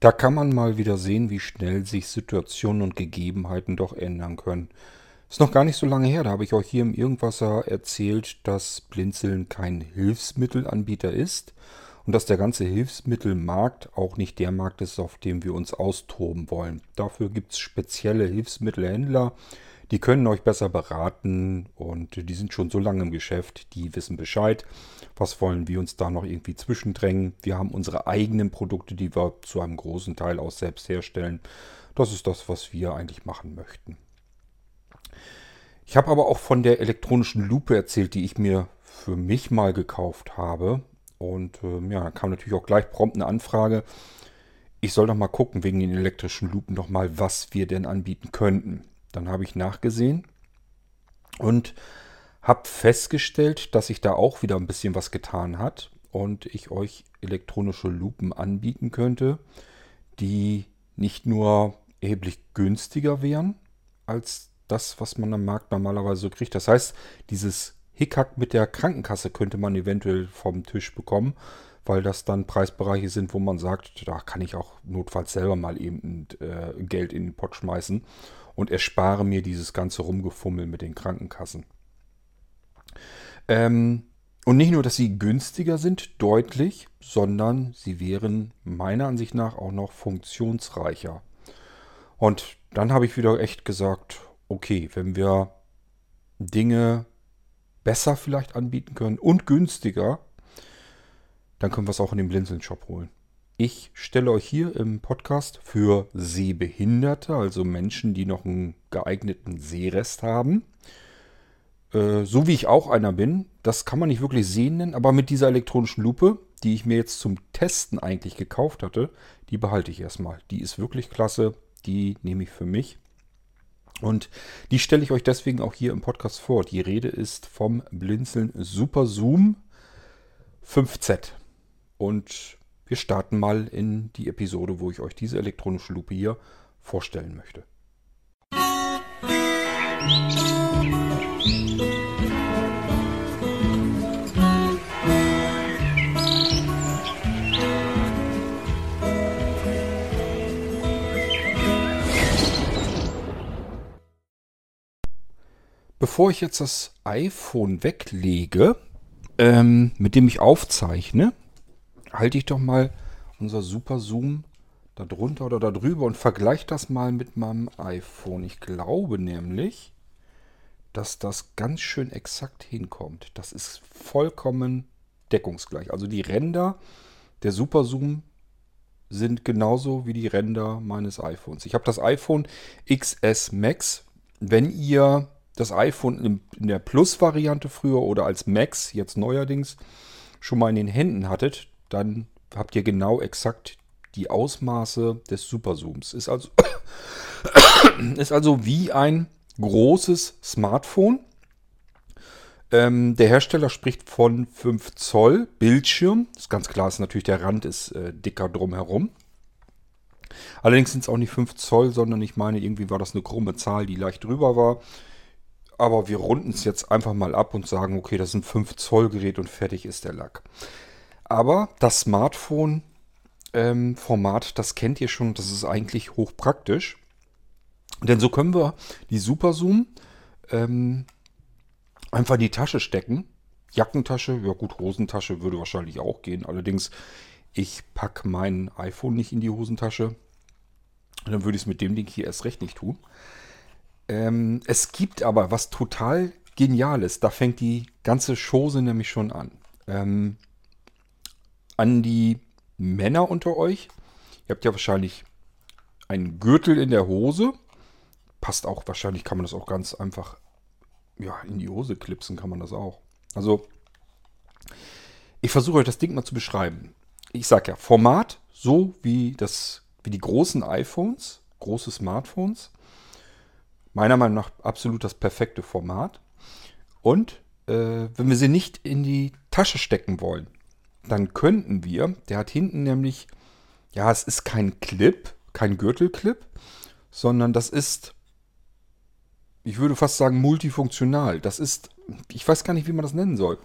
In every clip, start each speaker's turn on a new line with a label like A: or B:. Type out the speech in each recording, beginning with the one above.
A: Da kann man mal wieder sehen, wie schnell sich Situationen und Gegebenheiten doch ändern können. Ist noch gar nicht so lange her, da habe ich euch hier im Irgendwasser erzählt, dass Blinzeln kein Hilfsmittelanbieter ist und dass der ganze Hilfsmittelmarkt auch nicht der Markt ist, auf dem wir uns austoben wollen. Dafür gibt es spezielle Hilfsmittelhändler, die können euch besser beraten und die sind schon so lange im Geschäft, die wissen Bescheid. Was wollen wir uns da noch irgendwie zwischendrängen? Wir haben unsere eigenen Produkte, die wir zu einem großen Teil auch selbst herstellen. Das ist das, was wir eigentlich machen möchten. Ich habe aber auch von der elektronischen Lupe erzählt, die ich mir für mich mal gekauft habe. Und äh, ja, da kam natürlich auch gleich prompt eine Anfrage. Ich soll doch mal gucken wegen den elektrischen Lupen noch was wir denn anbieten könnten. Dann habe ich nachgesehen und habe festgestellt, dass sich da auch wieder ein bisschen was getan hat und ich euch elektronische Lupen anbieten könnte, die nicht nur erheblich günstiger wären als das, was man am Markt normalerweise so kriegt. Das heißt, dieses Hickhack mit der Krankenkasse könnte man eventuell vom Tisch bekommen, weil das dann Preisbereiche sind, wo man sagt, da kann ich auch notfalls selber mal eben äh, Geld in den Pott schmeißen und erspare mir dieses ganze Rumgefummel mit den Krankenkassen. Ähm, und nicht nur, dass sie günstiger sind, deutlich, sondern sie wären meiner Ansicht nach auch noch funktionsreicher. Und dann habe ich wieder echt gesagt, okay, wenn wir Dinge besser vielleicht anbieten können und günstiger, dann können wir es auch in den Blinzeln-Shop holen. Ich stelle euch hier im Podcast für Sehbehinderte, also Menschen, die noch einen geeigneten Sehrest haben, äh, so wie ich auch einer bin, das kann man nicht wirklich sehen nennen, aber mit dieser elektronischen Lupe, die ich mir jetzt zum Testen eigentlich gekauft hatte, die behalte ich erstmal. Die ist wirklich klasse, die nehme ich für mich. Und die stelle ich euch deswegen auch hier im Podcast vor. Die Rede ist vom Blinzeln Super Zoom 5Z. Und wir starten mal in die Episode, wo ich euch diese elektronische Lupe hier vorstellen möchte. Bevor ich jetzt das iPhone weglege, ähm, mit dem ich aufzeichne, halte ich doch mal unser Super Zoom da drunter oder da drüber und vergleiche das mal mit meinem iPhone. Ich glaube nämlich, dass das ganz schön exakt hinkommt. Das ist vollkommen deckungsgleich. Also die Ränder der Super Zoom sind genauso wie die Ränder meines iPhones. Ich habe das iPhone XS Max. Wenn ihr das iPhone in der Plus-Variante früher oder als Max, jetzt neuerdings, schon mal in den Händen hattet, dann habt ihr genau exakt die Ausmaße des Superzooms. Ist also, ist also wie ein großes Smartphone. Ähm, der Hersteller spricht von 5 Zoll Bildschirm. Das ist ganz klar, ist natürlich der Rand ist äh, dicker drumherum. Allerdings sind es auch nicht 5 Zoll, sondern ich meine, irgendwie war das eine krumme Zahl, die leicht drüber war. Aber wir runden es jetzt einfach mal ab und sagen, okay, das ist ein 5 Zoll Gerät und fertig ist der Lack. Aber das Smartphone-Format, ähm, das kennt ihr schon, das ist eigentlich hochpraktisch. Denn so können wir die Super Zoom ähm, einfach in die Tasche stecken. Jackentasche, ja gut, Hosentasche würde wahrscheinlich auch gehen. Allerdings, ich packe mein iPhone nicht in die Hosentasche. Dann würde ich es mit dem Ding hier erst recht nicht tun. Ähm, es gibt aber was total Geniales. Da fängt die ganze Chose nämlich schon an. Ähm, an die Männer unter euch. Ihr habt ja wahrscheinlich einen Gürtel in der Hose. Passt auch, wahrscheinlich kann man das auch ganz einfach ja, in die Hose klipsen, kann man das auch. Also, ich versuche euch das Ding mal zu beschreiben. Ich sage ja, Format, so wie, das, wie die großen iPhones, große Smartphones. Meiner Meinung nach absolut das perfekte Format. Und äh, wenn wir sie nicht in die Tasche stecken wollen, dann könnten wir, der hat hinten nämlich, ja, es ist kein Clip, kein Gürtelclip, sondern das ist, ich würde fast sagen, multifunktional. Das ist, ich weiß gar nicht, wie man das nennen soll.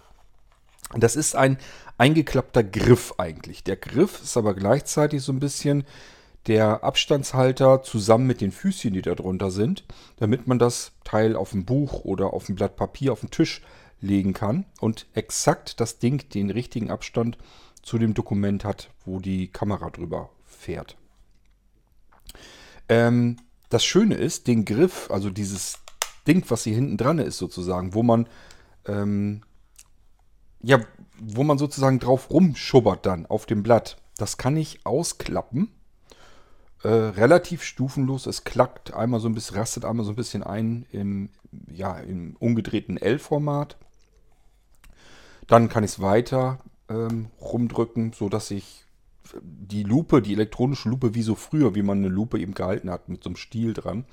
A: Das ist ein eingeklappter Griff eigentlich. Der Griff ist aber gleichzeitig so ein bisschen der Abstandshalter zusammen mit den Füßchen, die da drunter sind, damit man das Teil auf ein Buch oder auf ein Blatt Papier auf den Tisch legen kann und exakt das Ding den richtigen Abstand zu dem Dokument hat, wo die Kamera drüber fährt. Ähm, das Schöne ist, den Griff, also dieses Ding, was hier hinten dran ist sozusagen, wo man ähm, ja, wo man sozusagen drauf rumschubbert dann auf dem Blatt, das kann ich ausklappen. Äh, relativ stufenlos. Es klackt einmal so ein bisschen, rastet einmal so ein bisschen ein im, ja, im umgedrehten L-Format. Dann kann ich es weiter ähm, rumdrücken, sodass ich die Lupe, die elektronische Lupe, wie so früher, wie man eine Lupe eben gehalten hat, mit so einem Stiel dran,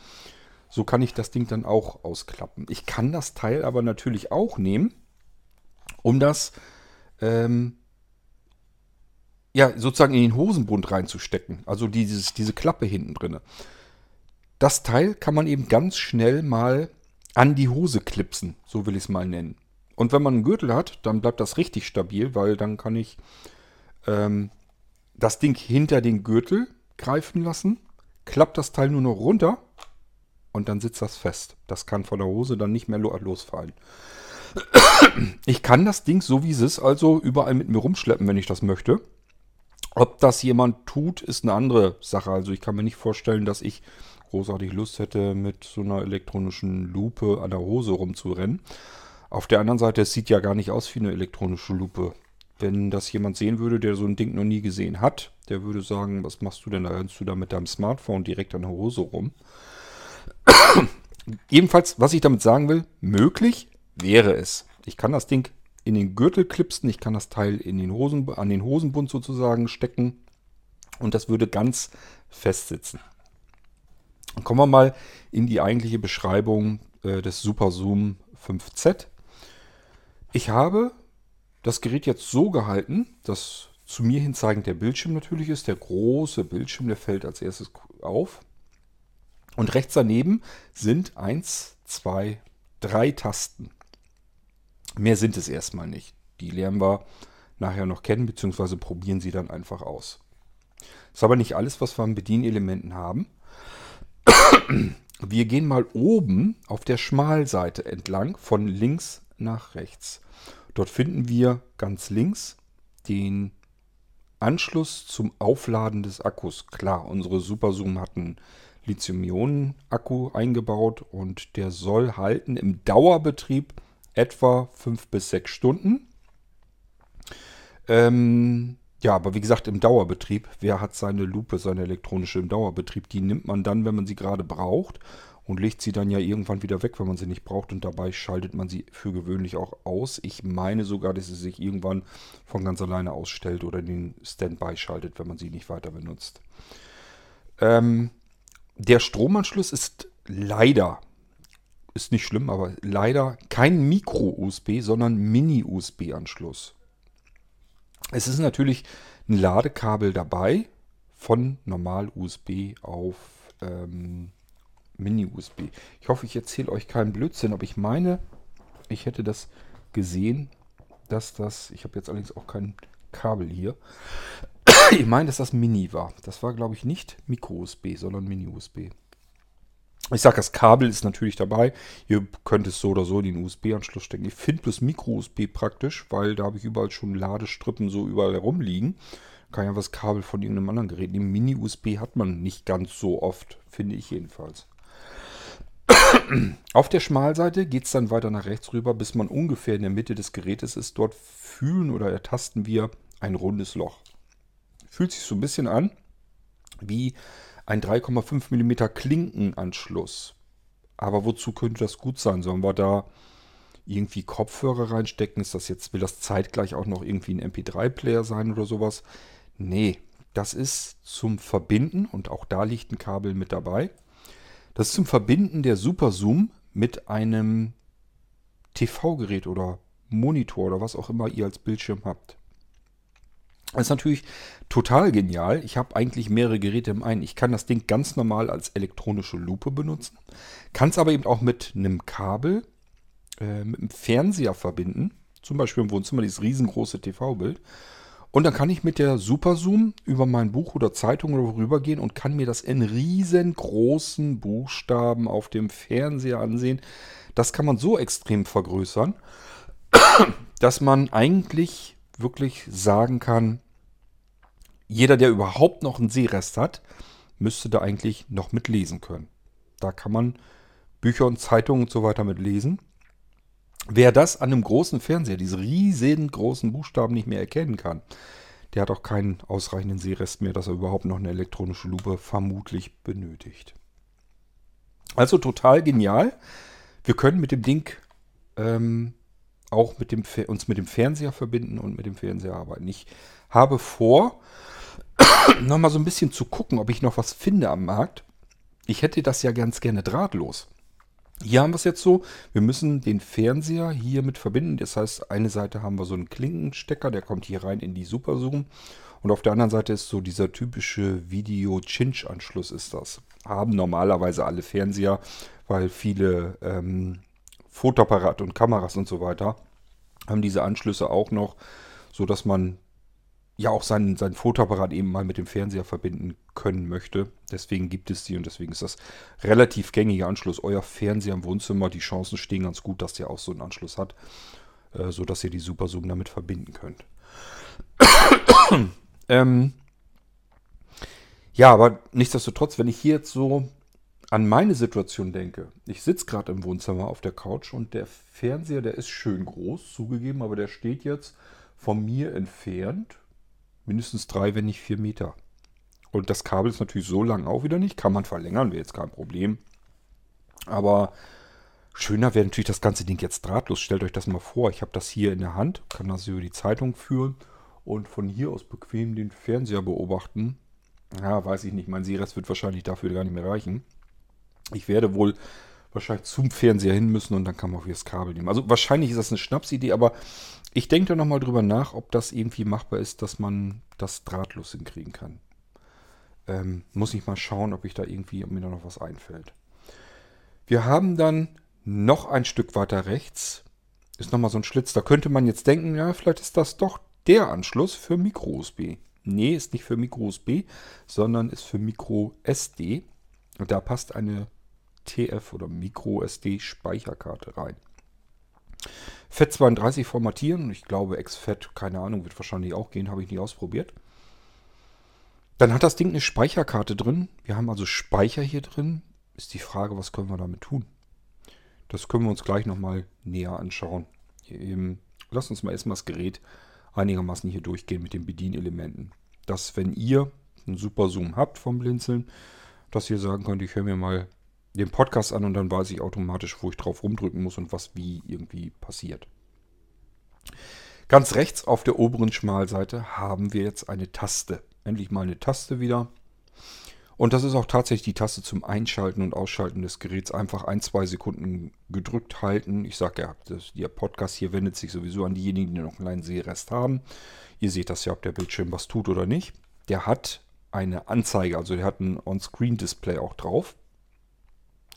A: so kann ich das Ding dann auch ausklappen. Ich kann das Teil aber natürlich auch nehmen, um das ähm, ja sozusagen in den Hosenbund reinzustecken. Also dieses, diese Klappe hinten drin. Das Teil kann man eben ganz schnell mal an die Hose klipsen, so will ich es mal nennen. Und wenn man einen Gürtel hat, dann bleibt das richtig stabil, weil dann kann ich ähm, das Ding hinter den Gürtel greifen lassen, klappt das Teil nur noch runter und dann sitzt das fest. Das kann von der Hose dann nicht mehr losfallen. Ich kann das Ding so wie es ist also überall mit mir rumschleppen, wenn ich das möchte. Ob das jemand tut, ist eine andere Sache. Also ich kann mir nicht vorstellen, dass ich großartig Lust hätte, mit so einer elektronischen Lupe an der Hose rumzurennen. Auf der anderen Seite, es sieht ja gar nicht aus wie eine elektronische Lupe. Wenn das jemand sehen würde, der so ein Ding noch nie gesehen hat, der würde sagen, was machst du denn da? Rennst du da mit deinem Smartphone direkt an der Hose rum? Jedenfalls, was ich damit sagen will, möglich wäre es. Ich kann das Ding in den Gürtel klipsen, ich kann das Teil in den Hosen, an den Hosenbund sozusagen stecken und das würde ganz fest sitzen. Dann kommen wir mal in die eigentliche Beschreibung äh, des Super Zoom 5Z. Ich habe das Gerät jetzt so gehalten, dass zu mir hin zeigend der Bildschirm natürlich ist. Der große Bildschirm, der fällt als erstes auf. Und rechts daneben sind eins, zwei, drei Tasten. Mehr sind es erstmal nicht. Die lernen wir nachher noch kennen, beziehungsweise probieren sie dann einfach aus. Das ist aber nicht alles, was wir an Bedienelementen haben. Wir gehen mal oben auf der Schmalseite entlang, von links nach rechts. Dort finden wir ganz links den Anschluss zum Aufladen des Akkus. Klar, unsere Superzoom hat einen Lithium-Ionen-Akku eingebaut und der soll halten im Dauerbetrieb etwa 5 bis 6 Stunden. Ähm, ja, aber wie gesagt, im Dauerbetrieb. Wer hat seine Lupe, seine elektronische im Dauerbetrieb? Die nimmt man dann, wenn man sie gerade braucht und legt sie dann ja irgendwann wieder weg, wenn man sie nicht braucht. Und dabei schaltet man sie für gewöhnlich auch aus. Ich meine sogar, dass sie sich irgendwann von ganz alleine ausstellt oder den Standby schaltet, wenn man sie nicht weiter benutzt. Ähm, der Stromanschluss ist leider ist nicht schlimm, aber leider kein Micro-USB, sondern Mini-USB-Anschluss. Es ist natürlich ein Ladekabel dabei von Normal-USB auf ähm, Mini-USB. Ich hoffe, ich erzähle euch keinen Blödsinn, aber ich meine, ich hätte das gesehen, dass das, ich habe jetzt allerdings auch kein Kabel hier. Ich meine, dass das Mini war. Das war, glaube ich, nicht Micro-USB, sondern Mini-USB. Ich sage, das Kabel ist natürlich dabei. Ihr könnt es so oder so in den USB-Anschluss stecken. Ich finde das Micro-USB praktisch, weil da habe ich überall schon Ladestrippen so überall herumliegen. Kann ja das Kabel von irgendeinem anderen Gerät nehmen. Mini-USB hat man nicht ganz so oft, finde ich jedenfalls. Auf der Schmalseite geht es dann weiter nach rechts rüber, bis man ungefähr in der Mitte des Gerätes ist. Dort fühlen oder ertasten wir ein rundes Loch. Fühlt sich so ein bisschen an wie ein 3,5 mm Klinkenanschluss. Aber wozu könnte das gut sein? Sollen wir da irgendwie Kopfhörer reinstecken? Ist das jetzt, will das zeitgleich auch noch irgendwie ein MP3-Player sein oder sowas? Nee, das ist zum Verbinden und auch da liegt ein Kabel mit dabei. Das ist zum Verbinden der Super Zoom mit einem TV-Gerät oder Monitor oder was auch immer ihr als Bildschirm habt. Das ist natürlich total genial. Ich habe eigentlich mehrere Geräte im einen. Ich kann das Ding ganz normal als elektronische Lupe benutzen, kann es aber eben auch mit einem Kabel, äh, mit einem Fernseher verbinden. Zum Beispiel im Wohnzimmer dieses riesengroße TV-Bild. Und dann kann ich mit der Super Zoom über mein Buch oder Zeitung oder worüber gehen und kann mir das in riesengroßen Buchstaben auf dem Fernseher ansehen. Das kann man so extrem vergrößern, dass man eigentlich wirklich sagen kann, jeder, der überhaupt noch einen Sehrest hat, müsste da eigentlich noch mitlesen können. Da kann man Bücher und Zeitungen und so weiter mitlesen. Wer das an einem großen Fernseher, diese riesigen großen Buchstaben nicht mehr erkennen kann, der hat auch keinen ausreichenden Sehrest mehr, dass er überhaupt noch eine elektronische Lupe vermutlich benötigt. Also total genial. Wir können mit dem Ding ähm, auch mit dem, uns mit dem Fernseher verbinden und mit dem Fernseher arbeiten. Ich habe vor, nochmal so ein bisschen zu gucken, ob ich noch was finde am Markt. Ich hätte das ja ganz gerne drahtlos. Hier haben wir es jetzt so, wir müssen den Fernseher hier mit verbinden. Das heißt, eine Seite haben wir so einen Klinkenstecker, der kommt hier rein in die Super Zoom. Und auf der anderen Seite ist so dieser typische Video-Cinch-Anschluss ist das. Haben normalerweise alle Fernseher, weil viele ähm, Fotoapparate und Kameras und so weiter haben diese Anschlüsse auch noch, so dass man ja auch seinen, seinen Fotoapparat eben mal mit dem Fernseher verbinden können möchte. Deswegen gibt es die und deswegen ist das relativ gängiger Anschluss. Euer Fernseher im Wohnzimmer, die Chancen stehen ganz gut, dass der auch so einen Anschluss hat, äh, sodass ihr die Super Zoom damit verbinden könnt. ähm, ja, aber nichtsdestotrotz, wenn ich hier jetzt so an meine Situation denke, ich sitze gerade im Wohnzimmer auf der Couch und der Fernseher, der ist schön groß, zugegeben, aber der steht jetzt von mir entfernt mindestens drei, wenn nicht vier Meter. Und das Kabel ist natürlich so lang auch wieder nicht. Kann man verlängern, wäre jetzt kein Problem. Aber schöner wäre natürlich das ganze Ding jetzt drahtlos. Stellt euch das mal vor. Ich habe das hier in der Hand, kann das über die Zeitung führen und von hier aus bequem den Fernseher beobachten. Ja, weiß ich nicht. Mein Sehrest wird wahrscheinlich dafür gar nicht mehr reichen. Ich werde wohl wahrscheinlich zum Fernseher hin müssen und dann kann man auch wieder das Kabel nehmen. Also wahrscheinlich ist das eine Schnapsidee, aber ich denke da nochmal drüber nach, ob das irgendwie machbar ist, dass man das drahtlos hinkriegen kann. Ähm, muss ich mal schauen, ob ich da irgendwie, ob mir da noch was einfällt. Wir haben dann noch ein Stück weiter rechts, ist nochmal so ein Schlitz. Da könnte man jetzt denken, ja, vielleicht ist das doch der Anschluss für Micro-USB. Nee, ist nicht für Micro-USB, sondern ist für Micro-SD. Und da passt eine TF oder Micro-SD Speicherkarte rein. FAT32 formatieren. Ich glaube, XFAT, keine Ahnung, wird wahrscheinlich auch gehen, habe ich nie ausprobiert. Dann hat das Ding eine Speicherkarte drin. Wir haben also Speicher hier drin. Ist die Frage, was können wir damit tun? Das können wir uns gleich nochmal näher anschauen. Lasst uns mal erstmal das Gerät einigermaßen hier durchgehen mit den Bedienelementen. Dass, wenn ihr einen super Zoom habt vom Blinzeln, dass ihr sagen könnt, ich höre mir mal den Podcast an und dann weiß ich automatisch, wo ich drauf rumdrücken muss und was wie irgendwie passiert. Ganz rechts auf der oberen Schmalseite haben wir jetzt eine Taste. Endlich mal eine Taste wieder. Und das ist auch tatsächlich die Taste zum Einschalten und Ausschalten des Geräts. Einfach ein, zwei Sekunden gedrückt halten. Ich sage ja, das, der Podcast hier wendet sich sowieso an diejenigen, die noch einen kleinen Sehrest haben. Ihr seht das ja, ob der Bildschirm was tut oder nicht. Der hat eine Anzeige, also der hat ein On-Screen-Display auch drauf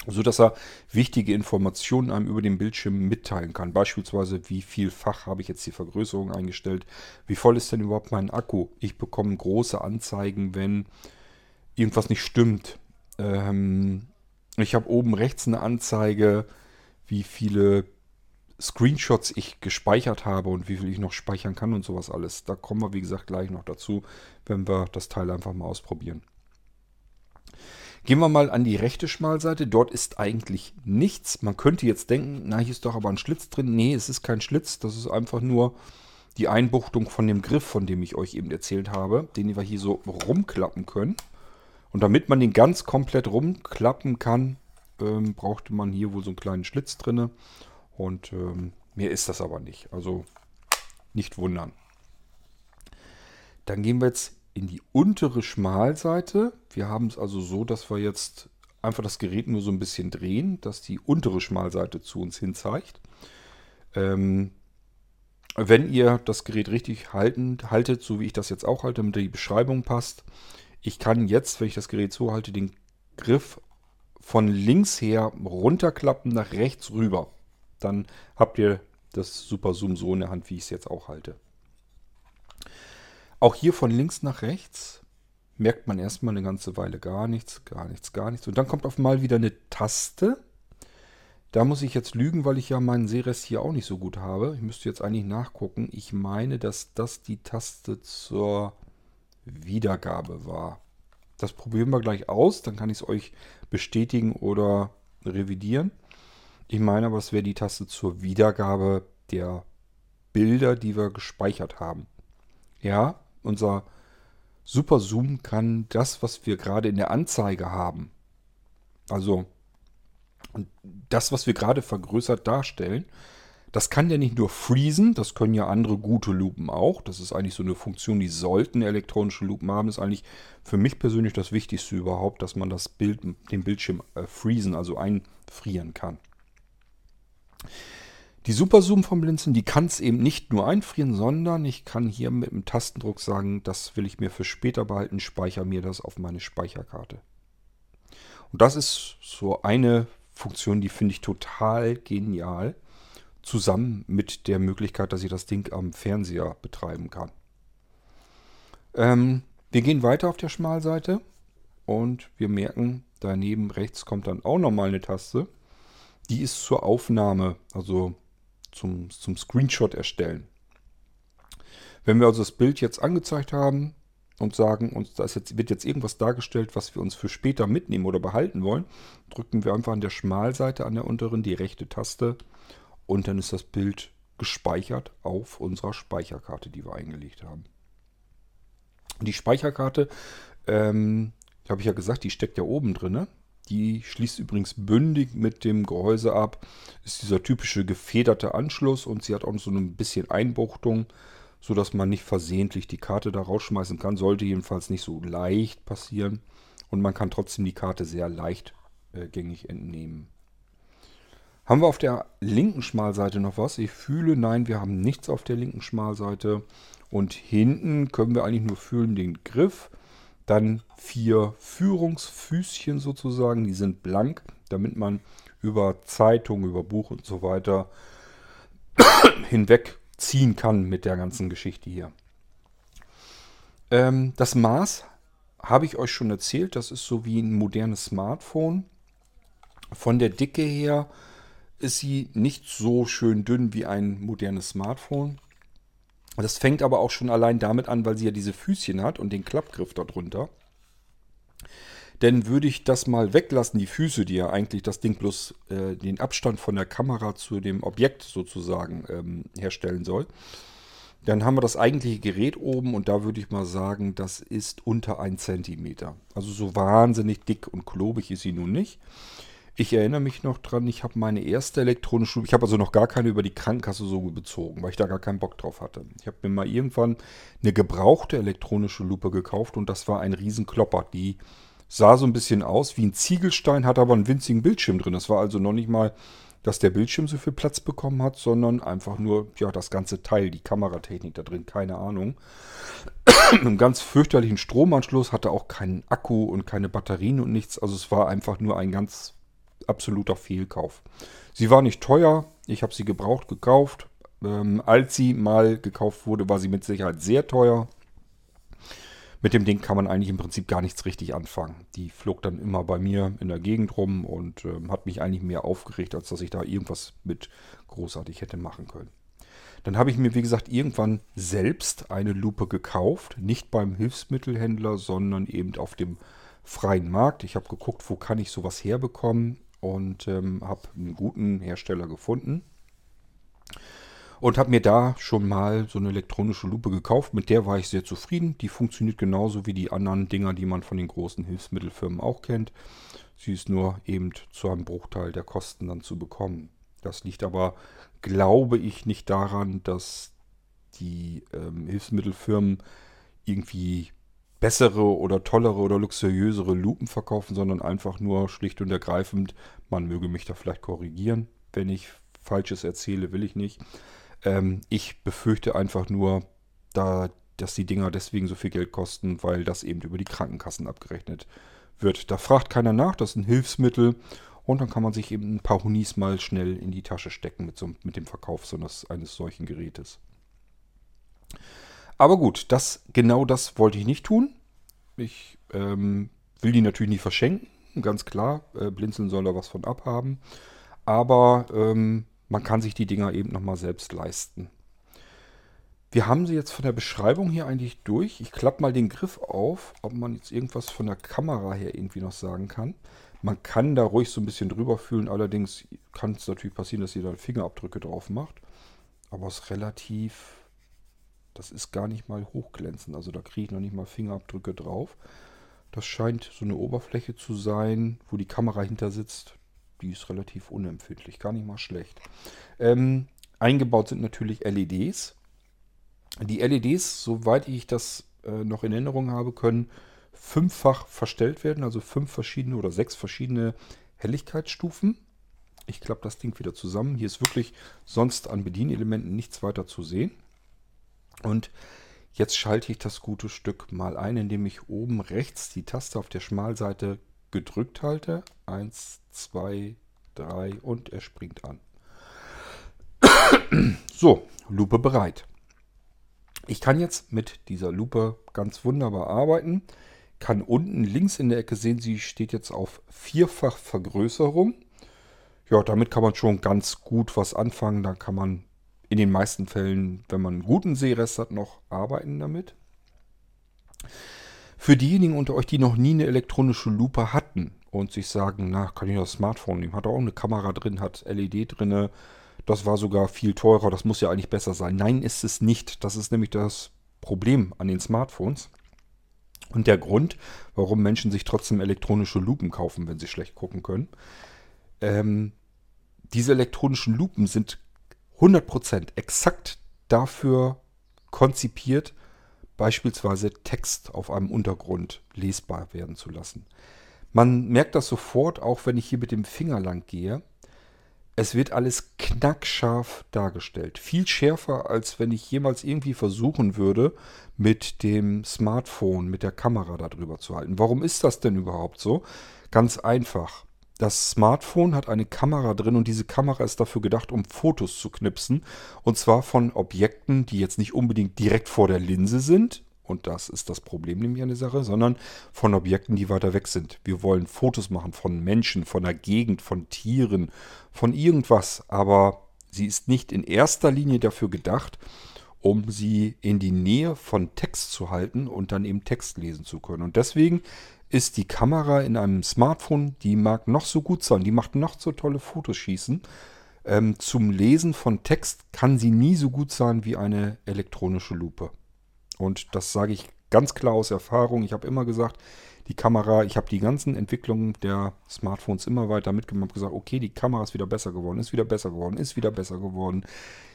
A: so dass er wichtige Informationen einem über den Bildschirm mitteilen kann. Beispielsweise, wie viel Fach habe ich jetzt die Vergrößerung eingestellt? Wie voll ist denn überhaupt mein Akku? Ich bekomme große Anzeigen, wenn irgendwas nicht stimmt. Ähm, ich habe oben rechts eine Anzeige, wie viele Screenshots ich gespeichert habe und wie viel ich noch speichern kann und sowas alles. Da kommen wir, wie gesagt, gleich noch dazu, wenn wir das Teil einfach mal ausprobieren. Gehen wir mal an die rechte Schmalseite. Dort ist eigentlich nichts. Man könnte jetzt denken, na, hier ist doch aber ein Schlitz drin. Nee, es ist kein Schlitz. Das ist einfach nur die Einbuchtung von dem Griff, von dem ich euch eben erzählt habe, den wir hier so rumklappen können. Und damit man den ganz komplett rumklappen kann, ähm, brauchte man hier wohl so einen kleinen Schlitz drin. Und ähm, mehr ist das aber nicht. Also nicht wundern. Dann gehen wir jetzt in die untere Schmalseite. Wir haben es also so, dass wir jetzt einfach das Gerät nur so ein bisschen drehen, dass die untere Schmalseite zu uns hin zeigt. Ähm, wenn ihr das Gerät richtig halten, haltet, so wie ich das jetzt auch halte, damit die Beschreibung passt, ich kann jetzt, wenn ich das Gerät so halte, den Griff von links her runterklappen nach rechts rüber. Dann habt ihr das Super Zoom so in der Hand, wie ich es jetzt auch halte. Auch hier von links nach rechts merkt man erstmal eine ganze Weile gar nichts, gar nichts, gar nichts. Und dann kommt auf einmal wieder eine Taste. Da muss ich jetzt lügen, weil ich ja meinen Sehrest hier auch nicht so gut habe. Ich müsste jetzt eigentlich nachgucken. Ich meine, dass das die Taste zur Wiedergabe war. Das probieren wir gleich aus, dann kann ich es euch bestätigen oder revidieren. Ich meine aber, es wäre die Taste zur Wiedergabe der Bilder, die wir gespeichert haben. Ja, unser Super Zoom kann das, was wir gerade in der Anzeige haben, also das, was wir gerade vergrößert darstellen, das kann ja nicht nur freezen, das können ja andere gute Lupen auch. Das ist eigentlich so eine Funktion, die sollten elektronische Lupen haben. Das ist eigentlich für mich persönlich das Wichtigste überhaupt, dass man das Bild, den Bildschirm äh, freezen, also einfrieren kann. Die Superzoom vom Blinzeln, die kann es eben nicht nur einfrieren, sondern ich kann hier mit dem Tastendruck sagen, das will ich mir für später behalten, speichere mir das auf meine Speicherkarte. Und das ist so eine Funktion, die finde ich total genial zusammen mit der Möglichkeit, dass ich das Ding am Fernseher betreiben kann. Ähm, wir gehen weiter auf der Schmalseite und wir merken, daneben rechts kommt dann auch nochmal eine Taste. Die ist zur Aufnahme, also zum, zum Screenshot erstellen. Wenn wir also das Bild jetzt angezeigt haben und sagen, uns da jetzt, wird jetzt irgendwas dargestellt, was wir uns für später mitnehmen oder behalten wollen, drücken wir einfach an der Schmalseite an der unteren die rechte Taste und dann ist das Bild gespeichert auf unserer Speicherkarte, die wir eingelegt haben. Die Speicherkarte, ähm, habe ich ja gesagt, die steckt ja oben drin. Die schließt übrigens bündig mit dem Gehäuse ab. Ist dieser typische gefederte Anschluss und sie hat auch so ein bisschen Einbuchtung, sodass man nicht versehentlich die Karte da rausschmeißen kann. Sollte jedenfalls nicht so leicht passieren. Und man kann trotzdem die Karte sehr leichtgängig äh, entnehmen. Haben wir auf der linken Schmalseite noch was? Ich fühle, nein, wir haben nichts auf der linken Schmalseite. Und hinten können wir eigentlich nur fühlen den Griff. Dann vier Führungsfüßchen sozusagen, die sind blank, damit man über Zeitung, über Buch und so weiter hinwegziehen kann mit der ganzen Geschichte hier. Ähm, das Maß habe ich euch schon erzählt, das ist so wie ein modernes Smartphone. Von der Dicke her ist sie nicht so schön dünn wie ein modernes Smartphone. Das fängt aber auch schon allein damit an, weil sie ja diese Füßchen hat und den Klappgriff darunter. Denn würde ich das mal weglassen, die Füße, die ja eigentlich das Ding bloß äh, den Abstand von der Kamera zu dem Objekt sozusagen ähm, herstellen soll, dann haben wir das eigentliche Gerät oben und da würde ich mal sagen, das ist unter 1 cm. Also so wahnsinnig dick und klobig ist sie nun nicht. Ich erinnere mich noch dran, ich habe meine erste elektronische, ich habe also noch gar keine über die Krankenkasse so bezogen, weil ich da gar keinen Bock drauf hatte. Ich habe mir mal irgendwann eine gebrauchte elektronische Lupe gekauft und das war ein Riesenklopper. Die sah so ein bisschen aus wie ein Ziegelstein, hat aber einen winzigen Bildschirm drin. Das war also noch nicht mal, dass der Bildschirm so viel Platz bekommen hat, sondern einfach nur, ja, das ganze Teil, die Kameratechnik da drin, keine Ahnung. Einen ganz fürchterlichen Stromanschluss, hatte auch keinen Akku und keine Batterien und nichts. Also es war einfach nur ein ganz absoluter Fehlkauf. Sie war nicht teuer, ich habe sie gebraucht gekauft. Ähm, als sie mal gekauft wurde, war sie mit Sicherheit sehr teuer. Mit dem Ding kann man eigentlich im Prinzip gar nichts richtig anfangen. Die flog dann immer bei mir in der Gegend rum und ähm, hat mich eigentlich mehr aufgeregt, als dass ich da irgendwas mit großartig hätte machen können. Dann habe ich mir, wie gesagt, irgendwann selbst eine Lupe gekauft. Nicht beim Hilfsmittelhändler, sondern eben auf dem freien Markt. Ich habe geguckt, wo kann ich sowas herbekommen und ähm, habe einen guten Hersteller gefunden. Und habe mir da schon mal so eine elektronische Lupe gekauft. Mit der war ich sehr zufrieden. Die funktioniert genauso wie die anderen Dinger, die man von den großen Hilfsmittelfirmen auch kennt. Sie ist nur eben zu einem Bruchteil der Kosten dann zu bekommen. Das liegt aber, glaube ich, nicht daran, dass die ähm, Hilfsmittelfirmen irgendwie bessere oder tollere oder luxuriösere Lupen verkaufen, sondern einfach nur schlicht und ergreifend, man möge mich da vielleicht korrigieren, wenn ich Falsches erzähle, will ich nicht. Ähm, ich befürchte einfach nur, da, dass die Dinger deswegen so viel Geld kosten, weil das eben über die Krankenkassen abgerechnet wird. Da fragt keiner nach, das ist ein Hilfsmittel und dann kann man sich eben ein paar Hunis mal schnell in die Tasche stecken mit, so, mit dem Verkauf so eines, eines solchen Gerätes. Aber gut, das, genau das wollte ich nicht tun. Ich ähm, will die natürlich nicht verschenken, ganz klar. Äh, Blinzeln soll da was von abhaben. Aber ähm, man kann sich die Dinger eben nochmal selbst leisten. Wir haben sie jetzt von der Beschreibung hier eigentlich durch. Ich klappe mal den Griff auf, ob man jetzt irgendwas von der Kamera her irgendwie noch sagen kann. Man kann da ruhig so ein bisschen drüber fühlen, allerdings kann es natürlich passieren, dass ihr da Fingerabdrücke drauf macht. Aber es ist relativ, das ist gar nicht mal hochglänzend. Also da kriege ich noch nicht mal Fingerabdrücke drauf. Das scheint so eine Oberfläche zu sein, wo die Kamera hinter sitzt. Die ist relativ unempfindlich, gar nicht mal schlecht. Ähm, eingebaut sind natürlich LEDs. Die LEDs, soweit ich das äh, noch in Erinnerung habe, können fünffach verstellt werden, also fünf verschiedene oder sechs verschiedene Helligkeitsstufen. Ich klappe das Ding wieder zusammen. Hier ist wirklich sonst an Bedienelementen nichts weiter zu sehen. Und jetzt schalte ich das gute Stück mal ein, indem ich oben rechts die Taste auf der Schmalseite gedrückt halte. Eins, zwei, drei und er springt an. So, Lupe bereit. Ich kann jetzt mit dieser Lupe ganz wunderbar arbeiten. Kann unten links in der Ecke sehen, sie steht jetzt auf vierfach Vergrößerung. Ja, damit kann man schon ganz gut was anfangen. Da kann man in den meisten Fällen, wenn man einen guten Sehrest hat, noch arbeiten damit. Für diejenigen unter euch, die noch nie eine elektronische Lupe hatten und sich sagen, na, kann ich das Smartphone nehmen, hat auch eine Kamera drin, hat LED drin, das war sogar viel teurer, das muss ja eigentlich besser sein. Nein, ist es nicht. Das ist nämlich das Problem an den Smartphones. Und der Grund, warum Menschen sich trotzdem elektronische Lupen kaufen, wenn sie schlecht gucken können. Ähm, diese elektronischen Lupen sind 100% exakt dafür konzipiert, beispielsweise Text auf einem Untergrund lesbar werden zu lassen. Man merkt das sofort, auch wenn ich hier mit dem Finger lang gehe. Es wird alles knackscharf dargestellt. Viel schärfer, als wenn ich jemals irgendwie versuchen würde, mit dem Smartphone, mit der Kamera darüber zu halten. Warum ist das denn überhaupt so? Ganz einfach. Das Smartphone hat eine Kamera drin und diese Kamera ist dafür gedacht, um Fotos zu knipsen. Und zwar von Objekten, die jetzt nicht unbedingt direkt vor der Linse sind, und das ist das Problem nämlich an der Sache, sondern von Objekten, die weiter weg sind. Wir wollen Fotos machen von Menschen, von der Gegend, von Tieren, von irgendwas, aber sie ist nicht in erster Linie dafür gedacht, um sie in die Nähe von Text zu halten und dann eben Text lesen zu können. Und deswegen ist die Kamera in einem Smartphone, die mag noch so gut sein, die macht noch so tolle Fotos schießen. Ähm, zum Lesen von Text kann sie nie so gut sein wie eine elektronische Lupe. Und das sage ich ganz klar aus Erfahrung. Ich habe immer gesagt, die Kamera, ich habe die ganzen Entwicklungen der Smartphones immer weiter mitgemacht und gesagt, okay, die Kamera ist wieder besser geworden, ist wieder besser geworden, ist wieder besser geworden.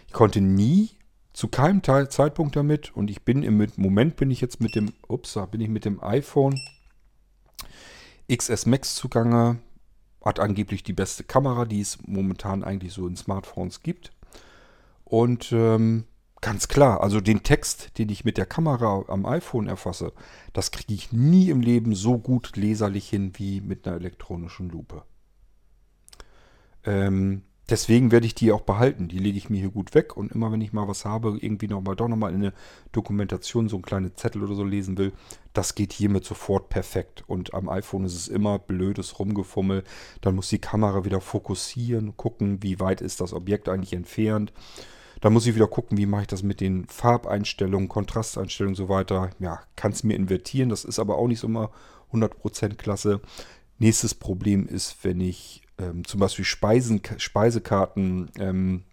A: Ich konnte nie zu keinem Zeitpunkt damit und ich bin im Moment bin ich jetzt mit dem, ups, bin ich mit dem iPhone XS Max zugange. Hat angeblich die beste Kamera, die es momentan eigentlich so in Smartphones gibt. Und ähm, Ganz klar, also den Text, den ich mit der Kamera am iPhone erfasse, das kriege ich nie im Leben so gut leserlich hin wie mit einer elektronischen Lupe. Ähm, deswegen werde ich die auch behalten. Die lege ich mir hier gut weg und immer wenn ich mal was habe, irgendwie nochmal doch nochmal in eine Dokumentation so einen kleinen Zettel oder so lesen will, das geht hiermit sofort perfekt. Und am iPhone ist es immer blödes Rumgefummel. Dann muss die Kamera wieder fokussieren, gucken, wie weit ist das Objekt eigentlich entfernt. Da muss ich wieder gucken, wie mache ich das mit den Farbeinstellungen, Kontrasteinstellungen und so weiter. Ja, kann es mir invertieren, das ist aber auch nicht so immer 100% klasse. Nächstes Problem ist, wenn ich ähm, zum Beispiel Speisen, Speisekarten ähm,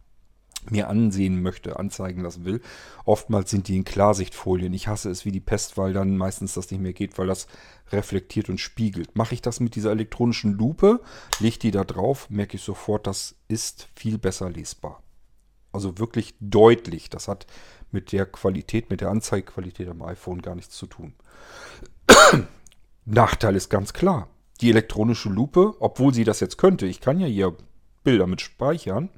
A: mir ansehen möchte, anzeigen lassen will. Oftmals sind die in Klarsichtfolien. Ich hasse es wie die Pest, weil dann meistens das nicht mehr geht, weil das reflektiert und spiegelt. Mache ich das mit dieser elektronischen Lupe, lege die da drauf, merke ich sofort, das ist viel besser lesbar. Also wirklich deutlich. Das hat mit der Qualität, mit der Anzeigequalität am iPhone gar nichts zu tun. Nachteil ist ganz klar. Die elektronische Lupe, obwohl sie das jetzt könnte, ich kann ja hier Bilder mit speichern,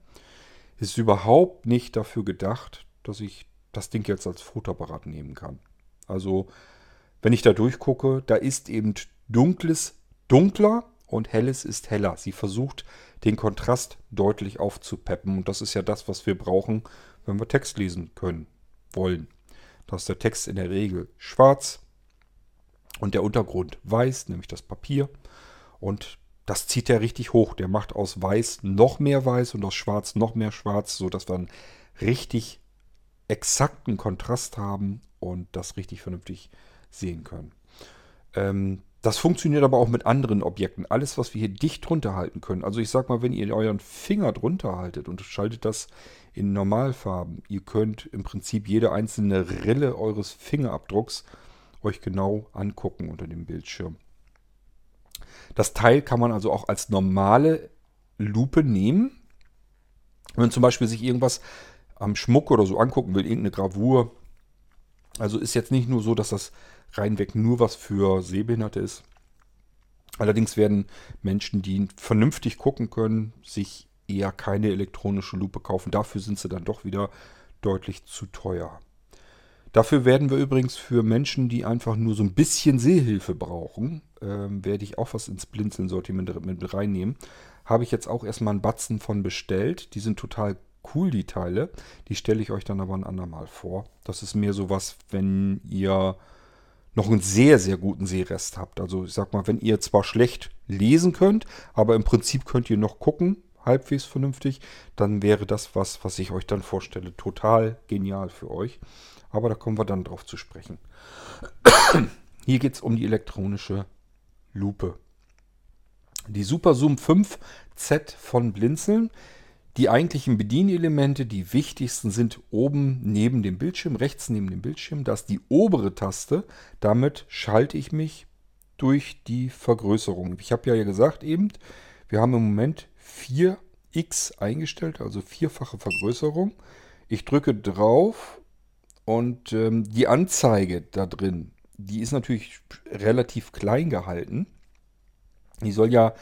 A: ist überhaupt nicht dafür gedacht, dass ich das Ding jetzt als Fotoapparat nehmen kann. Also, wenn ich da durchgucke, da ist eben dunkles dunkler und helles ist heller. Sie versucht den Kontrast deutlich aufzupeppen und das ist ja das, was wir brauchen, wenn wir Text lesen können, wollen. Da ist der Text in der Regel schwarz und der Untergrund weiß, nämlich das Papier. Und das zieht er richtig hoch. Der macht aus weiß noch mehr weiß und aus schwarz noch mehr schwarz, sodass wir einen richtig exakten Kontrast haben und das richtig vernünftig sehen können. Ähm, das funktioniert aber auch mit anderen Objekten. Alles, was wir hier dicht drunter halten können. Also ich sag mal, wenn ihr euren Finger drunter haltet und schaltet das in Normalfarben, ihr könnt im Prinzip jede einzelne Rille eures Fingerabdrucks euch genau angucken unter dem Bildschirm. Das Teil kann man also auch als normale Lupe nehmen. Wenn man zum Beispiel sich irgendwas am Schmuck oder so angucken will, irgendeine Gravur. Also ist jetzt nicht nur so, dass das reinweg nur was für Sehbehinderte ist. Allerdings werden Menschen, die vernünftig gucken können, sich eher keine elektronische Lupe kaufen. Dafür sind sie dann doch wieder deutlich zu teuer. Dafür werden wir übrigens für Menschen, die einfach nur so ein bisschen Sehhilfe brauchen, ähm, werde ich auch was ins Blinzeln-Sortiment mit reinnehmen. Habe ich jetzt auch erstmal einen Batzen von bestellt. Die sind total cool, die Teile. Die stelle ich euch dann aber ein andermal vor. Das ist mehr so was, wenn ihr noch einen sehr, sehr guten Sehrest habt. Also ich sag mal, wenn ihr zwar schlecht lesen könnt, aber im Prinzip könnt ihr noch gucken, halbwegs vernünftig, dann wäre das was, was ich euch dann vorstelle, total genial für euch. Aber da kommen wir dann drauf zu sprechen. Hier geht es um die elektronische Lupe. Die Super Zoom 5 Z von Blinzeln die eigentlichen Bedienelemente, die wichtigsten, sind oben neben dem Bildschirm, rechts neben dem Bildschirm. Das ist die obere Taste. Damit schalte ich mich durch die Vergrößerung. Ich habe ja gesagt eben, wir haben im Moment 4x eingestellt, also vierfache Vergrößerung. Ich drücke drauf und ähm, die Anzeige da drin, die ist natürlich relativ klein gehalten. Die soll ja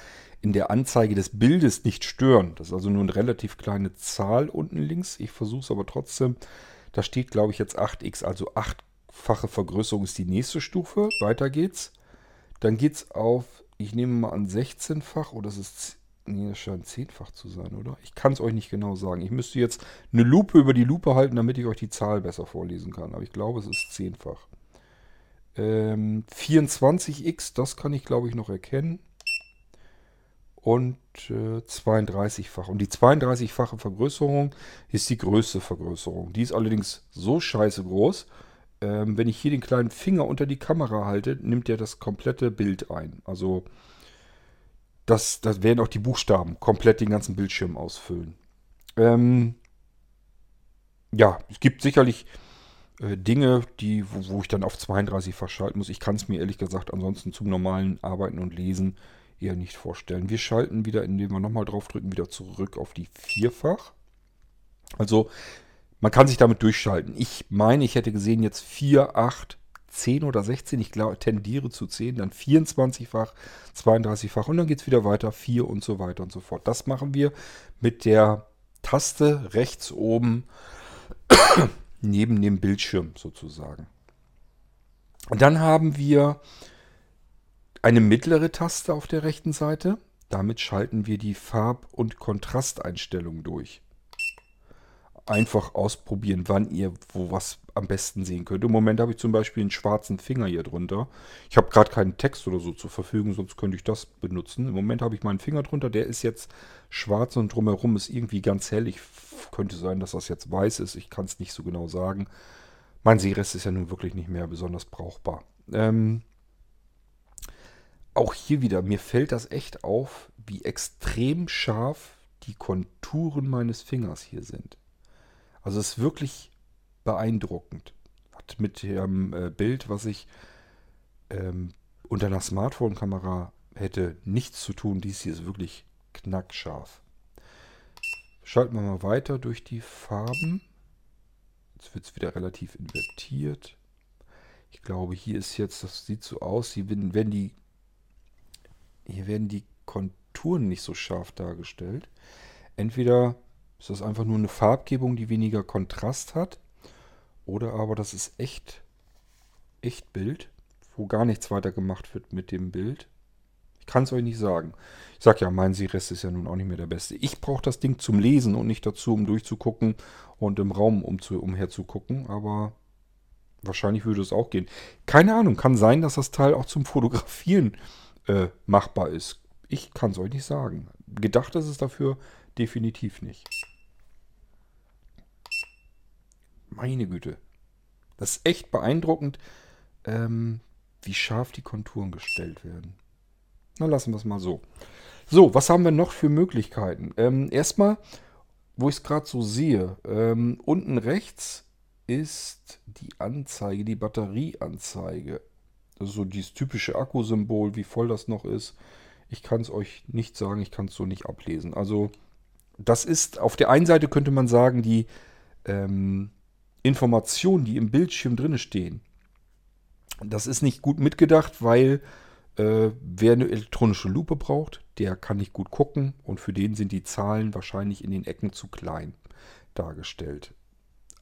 A: in der Anzeige des Bildes nicht stören. Das ist also nur eine relativ kleine Zahl unten links. Ich versuche es aber trotzdem. Da steht, glaube ich, jetzt 8x, also achtfache Vergrößerung ist die nächste Stufe. Weiter geht's. Dann geht es auf, ich nehme mal an 16-fach oder es ist, nee, das scheint 10-fach zu sein, oder? Ich kann es euch nicht genau sagen. Ich müsste jetzt eine Lupe über die Lupe halten, damit ich euch die Zahl besser vorlesen kann. Aber ich glaube, es ist 10-fach. Ähm, 24x, das kann ich, glaube ich, noch erkennen und äh, 32-fach. Und die 32-fache Vergrößerung ist die größte Vergrößerung. Die ist allerdings so scheiße groß, ähm, wenn ich hier den kleinen Finger unter die Kamera halte, nimmt er das komplette Bild ein. Also das, das werden auch die Buchstaben komplett den ganzen Bildschirm ausfüllen. Ähm, ja, es gibt sicherlich äh, Dinge, die, wo, wo, ich dann auf 32-fach schalten muss. Ich kann es mir ehrlich gesagt ansonsten zum normalen Arbeiten und Lesen eher nicht vorstellen. Wir schalten wieder, indem wir nochmal draufdrücken, wieder zurück auf die Vierfach. Also man kann sich damit durchschalten. Ich meine, ich hätte gesehen jetzt 4, 8, 10 oder 16. Ich glaube, tendiere zu 10, dann 24-fach, 32-fach und dann geht es wieder weiter, 4 und so weiter und so fort. Das machen wir mit der Taste rechts oben neben dem Bildschirm sozusagen. Und dann haben wir eine mittlere Taste auf der rechten Seite. Damit schalten wir die Farb- und Kontrasteinstellungen durch. Einfach ausprobieren, wann ihr wo was am besten sehen könnt. Im Moment habe ich zum Beispiel einen schwarzen Finger hier drunter. Ich habe gerade keinen Text oder so zur Verfügung, sonst könnte ich das benutzen. Im Moment habe ich meinen Finger drunter, der ist jetzt schwarz und drumherum ist irgendwie ganz hell. Ich könnte sein, dass das jetzt weiß ist. Ich kann es nicht so genau sagen. Mein Sehrest ist ja nun wirklich nicht mehr besonders brauchbar. Ähm, auch hier wieder, mir fällt das echt auf, wie extrem scharf die Konturen meines Fingers hier sind. Also es ist wirklich beeindruckend. Hat mit dem äh, Bild, was ich ähm, unter einer Smartphone-Kamera hätte, nichts zu tun. Dies hier ist wirklich knackscharf. Schalten wir mal weiter durch die Farben. Jetzt wird es wieder relativ invertiert. Ich glaube, hier ist jetzt, das sieht so aus, hier werden die hier werden die Konturen nicht so scharf dargestellt. Entweder ist das einfach nur eine Farbgebung, die weniger Kontrast hat. Oder aber das ist echt, echt Bild, wo gar nichts weiter gemacht wird mit dem Bild. Ich kann es euch nicht sagen. Ich sag ja, mein Sehrest ist ja nun auch nicht mehr der beste. Ich brauche das Ding zum Lesen und nicht dazu, um durchzugucken und im Raum um zu, umher zu gucken. Aber Wahrscheinlich würde es auch gehen. Keine Ahnung, kann sein, dass das Teil auch zum Fotografieren äh, machbar ist. Ich kann es euch nicht sagen. Gedacht ist es dafür definitiv nicht. Meine Güte. Das ist echt beeindruckend, ähm, wie scharf die Konturen gestellt werden. Na, lassen wir es mal so. So, was haben wir noch für Möglichkeiten? Ähm, erstmal, wo ich es gerade so sehe, ähm, unten rechts ist die Anzeige, die Batterieanzeige. Das ist so dieses typische Akkusymbol, wie voll das noch ist. Ich kann es euch nicht sagen, ich kann es so nicht ablesen. Also das ist, auf der einen Seite könnte man sagen, die ähm, Informationen, die im Bildschirm drin stehen, das ist nicht gut mitgedacht, weil äh, wer eine elektronische Lupe braucht, der kann nicht gut gucken und für den sind die Zahlen wahrscheinlich in den Ecken zu klein dargestellt.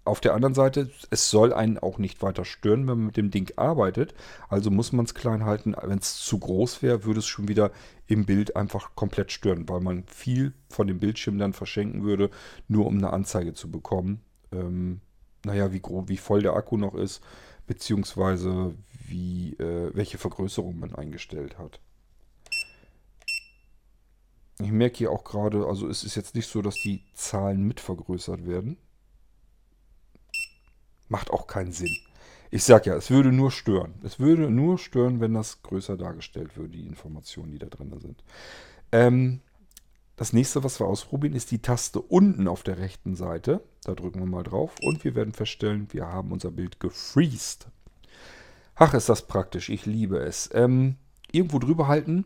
A: Auf der anderen Seite, es soll einen auch nicht weiter stören, wenn man mit dem Ding arbeitet. Also muss man es klein halten. Wenn es zu groß wäre, würde es schon wieder im Bild einfach komplett stören, weil man viel von dem Bildschirm dann verschenken würde, nur um eine Anzeige zu bekommen. Ähm, naja, wie, grob, wie voll der Akku noch ist, beziehungsweise wie, äh, welche Vergrößerung man eingestellt hat. Ich merke hier auch gerade, also es ist jetzt nicht so, dass die Zahlen mit vergrößert werden. Macht auch keinen Sinn. Ich sag ja, es würde nur stören. Es würde nur stören, wenn das größer dargestellt würde, die Informationen, die da drin sind. Ähm, das nächste, was wir ausprobieren, ist die Taste unten auf der rechten Seite. Da drücken wir mal drauf und wir werden feststellen, wir haben unser Bild gefreezed. Ach, ist das praktisch. Ich liebe es. Ähm, irgendwo drüber halten,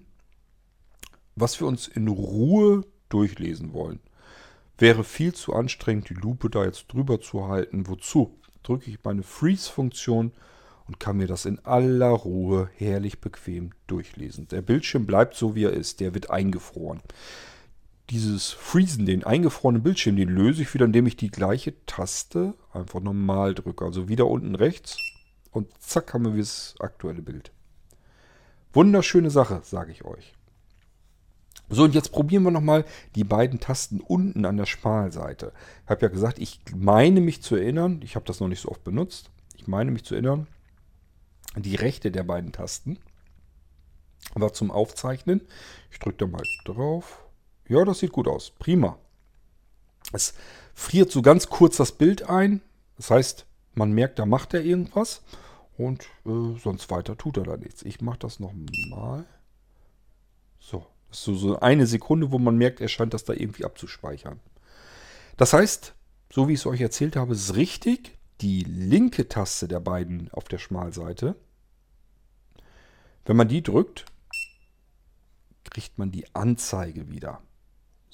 A: was wir uns in Ruhe durchlesen wollen. Wäre viel zu anstrengend, die Lupe da jetzt drüber zu halten. Wozu? Drücke ich meine Freeze-Funktion und kann mir das in aller Ruhe herrlich bequem durchlesen. Der Bildschirm bleibt so, wie er ist. Der wird eingefroren dieses Freezen, den eingefrorenen Bildschirm, den löse ich wieder, indem ich die gleiche Taste einfach normal drücke. Also wieder unten rechts und zack haben wir das aktuelle Bild. Wunderschöne Sache, sage ich euch. So, und jetzt probieren wir nochmal die beiden Tasten unten an der Schmalseite. Ich habe ja gesagt, ich meine mich zu erinnern, ich habe das noch nicht so oft benutzt, ich meine mich zu erinnern, die rechte der beiden Tasten war zum Aufzeichnen. Ich drücke da mal drauf ja, das sieht gut aus. Prima. Es friert so ganz kurz das Bild ein. Das heißt, man merkt, da macht er irgendwas. Und äh, sonst weiter tut er da nichts. Ich mache das nochmal. So, das ist so, so eine Sekunde, wo man merkt, er scheint das da irgendwie abzuspeichern. Das heißt, so wie ich es euch erzählt habe, ist richtig. Die linke Taste der beiden auf der Schmalseite. Wenn man die drückt, kriegt man die Anzeige wieder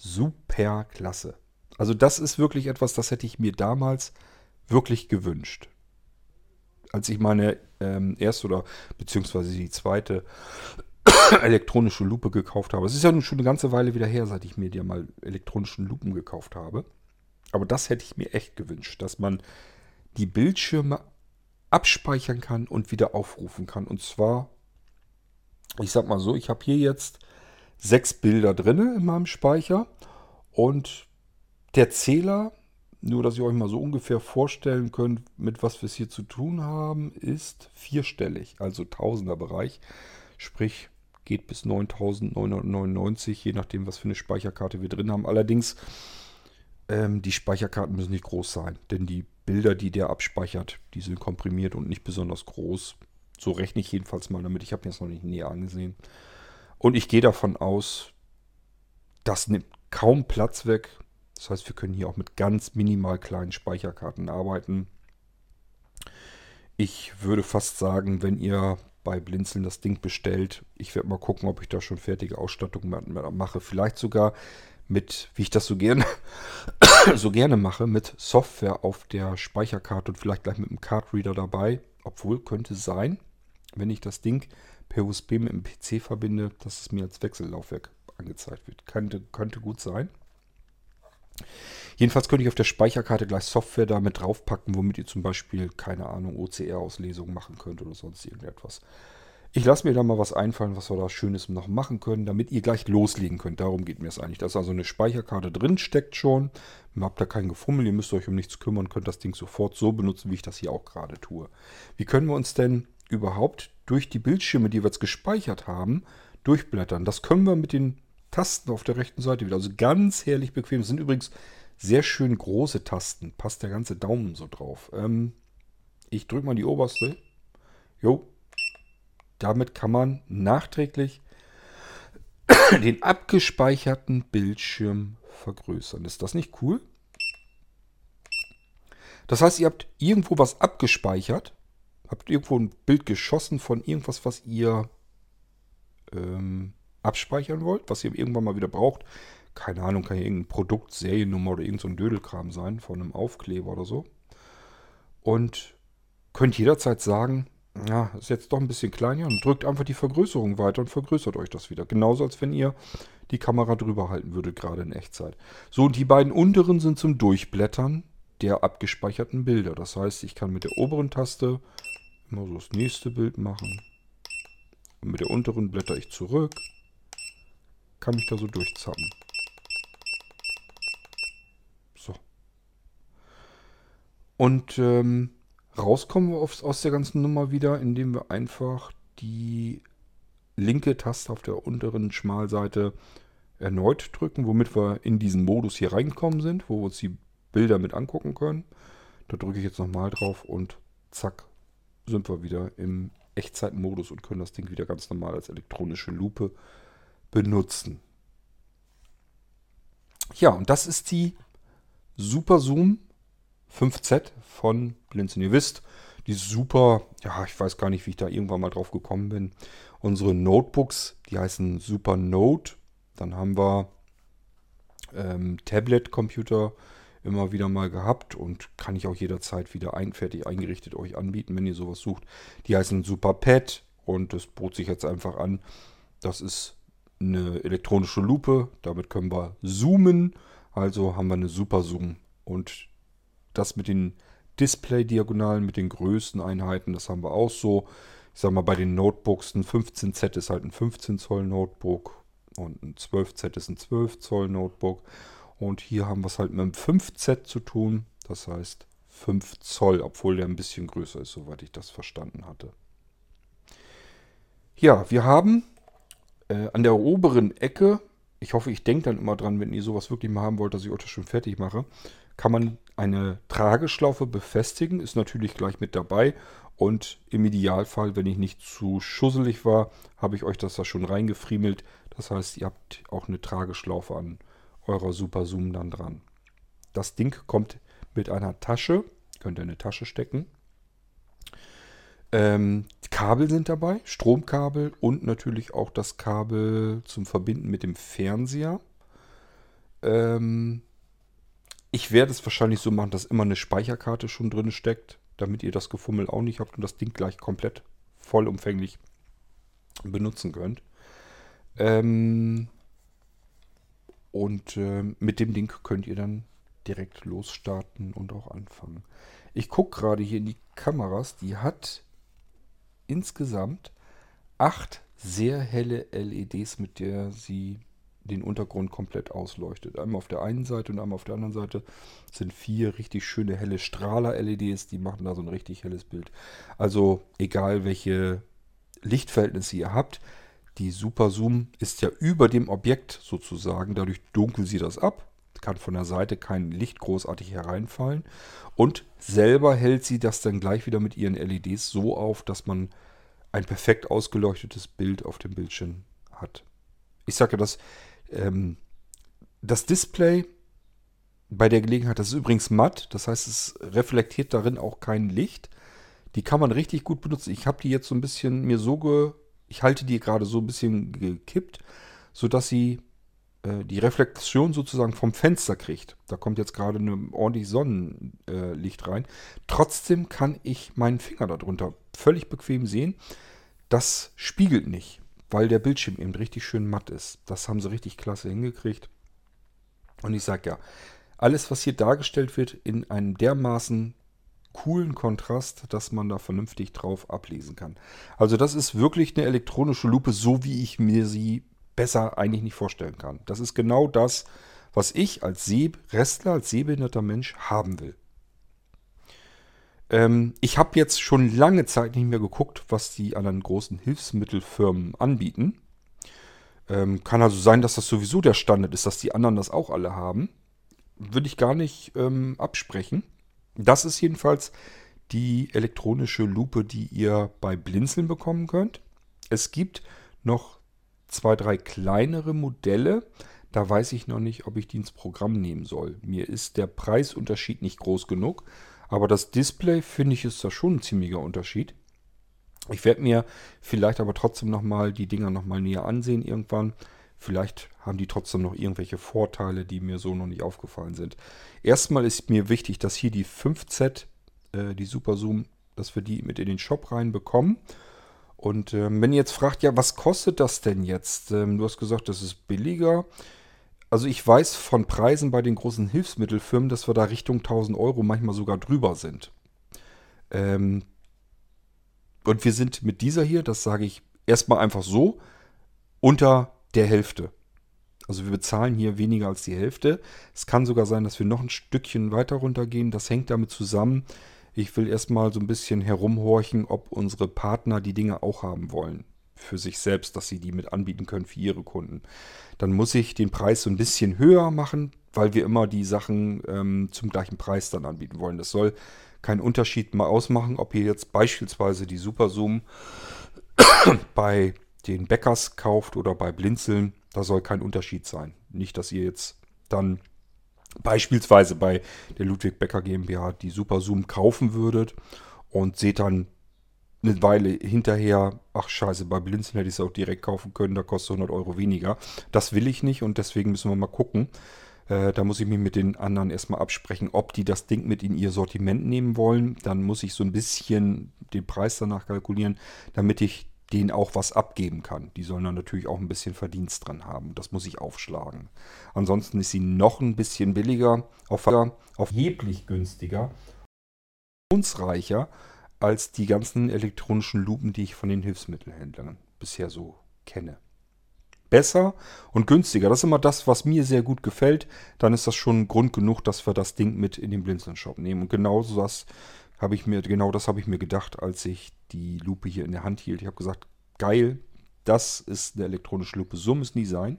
A: super klasse. Also das ist wirklich etwas, das hätte ich mir damals wirklich gewünscht. Als ich meine ähm, erste oder beziehungsweise die zweite elektronische Lupe gekauft habe. Es ist ja nun schon eine ganze Weile wieder her, seit ich mir die mal elektronischen Lupen gekauft habe. Aber das hätte ich mir echt gewünscht, dass man die Bildschirme abspeichern kann und wieder aufrufen kann. Und zwar, ich sag mal so, ich habe hier jetzt sechs Bilder drin in meinem Speicher und der Zähler, nur dass ihr euch mal so ungefähr vorstellen könnt, mit was wir es hier zu tun haben, ist vierstellig, also Tausenderbereich. Sprich, geht bis 9999, je nachdem, was für eine Speicherkarte wir drin haben. Allerdings, ähm, die Speicherkarten müssen nicht groß sein, denn die Bilder, die der abspeichert, die sind komprimiert und nicht besonders groß. So rechne ich jedenfalls mal damit. Ich habe mir das noch nicht näher angesehen. Und ich gehe davon aus, das nimmt kaum Platz weg. Das heißt, wir können hier auch mit ganz minimal kleinen Speicherkarten arbeiten. Ich würde fast sagen, wenn ihr bei Blinzeln das Ding bestellt, ich werde mal gucken, ob ich da schon fertige Ausstattung mache. Vielleicht sogar mit, wie ich das so gerne, so gerne mache, mit Software auf der Speicherkarte und vielleicht gleich mit einem Cardreader dabei. Obwohl könnte sein, wenn ich das Ding per USB mit dem PC verbinde, dass es mir als Wechsellaufwerk angezeigt wird. Könnte, könnte gut sein. Jedenfalls könnte ich auf der Speicherkarte gleich Software damit draufpacken, womit ihr zum Beispiel, keine Ahnung, OCR-Auslesung machen könnt oder sonst irgendetwas. Ich lasse mir da mal was einfallen, was wir da Schönes noch machen können, damit ihr gleich loslegen könnt. Darum geht mir es eigentlich. Da ist also eine Speicherkarte drin, steckt schon. Ihr habt da kein Gefummel, ihr müsst euch um nichts kümmern, könnt das Ding sofort so benutzen, wie ich das hier auch gerade tue. Wie können wir uns denn überhaupt durch die Bildschirme, die wir jetzt gespeichert haben, durchblättern? Das können wir mit den Tasten auf der rechten Seite wieder. Also ganz herrlich bequem. Das sind übrigens sehr schön große Tasten. Passt der ganze Daumen so drauf. Ähm, ich drücke mal die oberste. Jo, damit kann man nachträglich den abgespeicherten Bildschirm vergrößern. Ist das nicht cool? Das heißt, ihr habt irgendwo was abgespeichert, habt irgendwo ein Bild geschossen von irgendwas, was ihr ähm, abspeichern wollt, was ihr irgendwann mal wieder braucht. Keine Ahnung, kann ja irgendein Produkt, Seriennummer oder irgendein so Dödelkram sein, von einem Aufkleber oder so. Und könnt jederzeit sagen, ja, ist jetzt doch ein bisschen kleiner und drückt einfach die Vergrößerung weiter und vergrößert euch das wieder. Genauso als wenn ihr die Kamera drüber halten würdet, gerade in Echtzeit. So, und die beiden unteren sind zum Durchblättern der abgespeicherten Bilder. Das heißt, ich kann mit der oberen Taste immer so das nächste Bild machen. Und mit der unteren blätter ich zurück. Kann mich da so durchzappen. So. Und ähm, Rauskommen wir aus der ganzen Nummer wieder, indem wir einfach die linke Taste auf der unteren Schmalseite erneut drücken, womit wir in diesen Modus hier reingekommen sind, wo wir uns die Bilder mit angucken können. Da drücke ich jetzt nochmal drauf und zack, sind wir wieder im Echtzeitmodus und können das Ding wieder ganz normal als elektronische Lupe benutzen. Ja, und das ist die Super Zoom 5Z von Blinzen. Ihr wisst, die super, ja, ich weiß gar nicht, wie ich da irgendwann mal drauf gekommen bin. Unsere Notebooks, die heißen Super Note. Dann haben wir ähm, Tablet-Computer immer wieder mal gehabt und kann ich auch jederzeit wieder ein, fertig eingerichtet euch anbieten, wenn ihr sowas sucht. Die heißen Super Pad und das bot sich jetzt einfach an. Das ist eine elektronische Lupe, damit können wir zoomen. Also haben wir eine Super Zoom und das mit den Display-Diagonalen, mit den größten Einheiten, das haben wir auch so. Ich sag mal, bei den Notebooks, ein 15Z ist halt ein 15 Zoll Notebook und ein 12Z ist ein 12 Zoll Notebook. Und hier haben wir es halt mit einem 5Z zu tun, das heißt 5 Zoll, obwohl der ein bisschen größer ist, soweit ich das verstanden hatte. Ja, wir haben äh, an der oberen Ecke, ich hoffe, ich denke dann immer dran, wenn ihr sowas wirklich mal haben wollt, dass ich euch das schon fertig mache, kann man eine Trageschlaufe befestigen, ist natürlich gleich mit dabei. Und im Idealfall, wenn ich nicht zu schusselig war, habe ich euch das da schon reingefriemelt. Das heißt, ihr habt auch eine Trageschlaufe an eurer Super Zoom dann dran. Das Ding kommt mit einer Tasche, könnt ihr in eine Tasche stecken. Ähm, Kabel sind dabei, Stromkabel und natürlich auch das Kabel zum Verbinden mit dem Fernseher. Ähm, ich werde es wahrscheinlich so machen, dass immer eine Speicherkarte schon drin steckt, damit ihr das Gefummel auch nicht habt und das Ding gleich komplett vollumfänglich benutzen könnt. Ähm und äh, mit dem Ding könnt ihr dann direkt losstarten und auch anfangen. Ich gucke gerade hier in die Kameras, die hat insgesamt acht sehr helle LEDs, mit der sie den Untergrund komplett ausleuchtet. Einmal auf der einen Seite und einmal auf der anderen Seite sind vier richtig schöne helle Strahler-LEDs, die machen da so ein richtig helles Bild. Also egal welche Lichtverhältnisse ihr habt, die Super Zoom ist ja über dem Objekt sozusagen, dadurch dunkelt sie das ab, kann von der Seite kein Licht großartig hereinfallen und selber hält sie das dann gleich wieder mit ihren LEDs so auf, dass man ein perfekt ausgeleuchtetes Bild auf dem Bildschirm hat. Ich sage ja, das ähm, das Display bei der Gelegenheit, das ist übrigens matt, das heißt, es reflektiert darin auch kein Licht. Die kann man richtig gut benutzen. Ich habe die jetzt so ein bisschen mir so ge... Ich halte die gerade so ein bisschen gekippt, sodass sie äh, die Reflexion sozusagen vom Fenster kriegt. Da kommt jetzt gerade ein ordentlich Sonnenlicht rein. Trotzdem kann ich meinen Finger darunter völlig bequem sehen. Das spiegelt nicht weil der Bildschirm eben richtig schön matt ist. Das haben sie richtig klasse hingekriegt. Und ich sage ja, alles, was hier dargestellt wird, in einem dermaßen coolen Kontrast, dass man da vernünftig drauf ablesen kann. Also das ist wirklich eine elektronische Lupe, so wie ich mir sie besser eigentlich nicht vorstellen kann. Das ist genau das, was ich als Sehrestler, als sehbehinderter Mensch haben will. Ähm, ich habe jetzt schon lange Zeit nicht mehr geguckt, was die anderen großen Hilfsmittelfirmen anbieten. Ähm, kann also sein, dass das sowieso der Standard ist, dass die anderen das auch alle haben. Würde ich gar nicht ähm, absprechen. Das ist jedenfalls die elektronische Lupe, die ihr bei Blinzeln bekommen könnt. Es gibt noch zwei, drei kleinere Modelle. Da weiß ich noch nicht, ob ich die ins Programm nehmen soll. Mir ist der Preisunterschied nicht groß genug. Aber das Display, finde ich, ist da schon ein ziemlicher Unterschied. Ich werde mir vielleicht aber trotzdem nochmal die Dinger nochmal näher ansehen irgendwann. Vielleicht haben die trotzdem noch irgendwelche Vorteile, die mir so noch nicht aufgefallen sind. Erstmal ist mir wichtig, dass hier die 5Z, äh, die Super Zoom, dass wir die mit in den Shop reinbekommen. Und ähm, wenn ihr jetzt fragt, ja, was kostet das denn jetzt? Ähm, du hast gesagt, das ist billiger. Also ich weiß von Preisen bei den großen Hilfsmittelfirmen, dass wir da Richtung 1000 Euro manchmal sogar drüber sind. Ähm, und wir sind mit dieser hier, das sage ich erstmal einfach so, unter der Hälfte. Also wir bezahlen hier weniger als die Hälfte. Es kann sogar sein, dass wir noch ein Stückchen weiter runtergehen. Das hängt damit zusammen. Ich will erstmal so ein bisschen herumhorchen, ob unsere Partner die Dinge auch haben wollen. Für sich selbst, dass sie die mit anbieten können für ihre Kunden. Dann muss ich den Preis so ein bisschen höher machen, weil wir immer die Sachen ähm, zum gleichen Preis dann anbieten wollen. Das soll keinen Unterschied mal ausmachen, ob ihr jetzt beispielsweise die Super Zoom bei den Bäckers kauft oder bei Blinzeln. Da soll kein Unterschied sein. Nicht, dass ihr jetzt dann beispielsweise bei der Ludwig Becker GmbH die Super Zoom kaufen würdet und seht dann eine Weile hinterher, ach scheiße, bei Blinzeln hätte ich es auch direkt kaufen können, da kostet 100 Euro weniger. Das will ich nicht und deswegen müssen wir mal gucken, äh, da muss ich mich mit den anderen erstmal absprechen, ob die das Ding mit in ihr Sortiment nehmen wollen. Dann muss ich so ein bisschen den Preis danach kalkulieren, damit ich denen auch was abgeben kann. Die sollen dann natürlich auch ein bisschen Verdienst dran haben. Das muss ich aufschlagen. Ansonsten ist sie noch ein bisschen billiger, auf, erheblich günstiger, funktionsreicher als die ganzen elektronischen Lupen, die ich von den Hilfsmittelhändlern bisher so kenne besser und günstiger. Das ist immer das, was mir sehr gut gefällt. Dann ist das schon Grund genug, dass wir das Ding mit in den Blinzeln-Shop nehmen. Und genau das habe ich mir, genau das habe ich mir gedacht, als ich die Lupe hier in der Hand hielt. Ich habe gesagt, geil, das ist eine elektronische Lupe. So muss nie sein.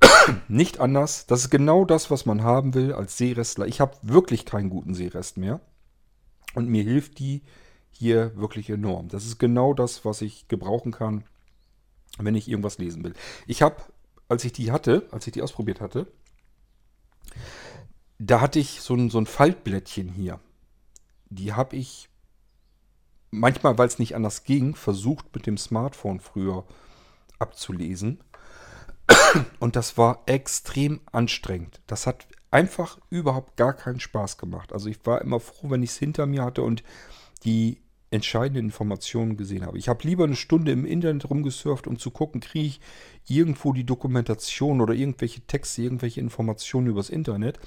A: Nicht anders. Das ist genau das, was man haben will als Seerestler. Ich habe wirklich keinen guten Seerest mehr. Und mir hilft die hier wirklich enorm. Das ist genau das, was ich gebrauchen kann wenn ich irgendwas lesen will. Ich habe, als ich die hatte, als ich die ausprobiert hatte, da hatte ich so ein, so ein Faltblättchen hier. Die habe ich manchmal, weil es nicht anders ging, versucht mit dem Smartphone früher abzulesen. Und das war extrem anstrengend. Das hat einfach überhaupt gar keinen Spaß gemacht. Also ich war immer froh, wenn ich es hinter mir hatte und die entscheidende Informationen gesehen habe. Ich habe lieber eine Stunde im Internet rumgesurft, um zu gucken, kriege ich irgendwo die Dokumentation oder irgendwelche Texte, irgendwelche Informationen übers Internet,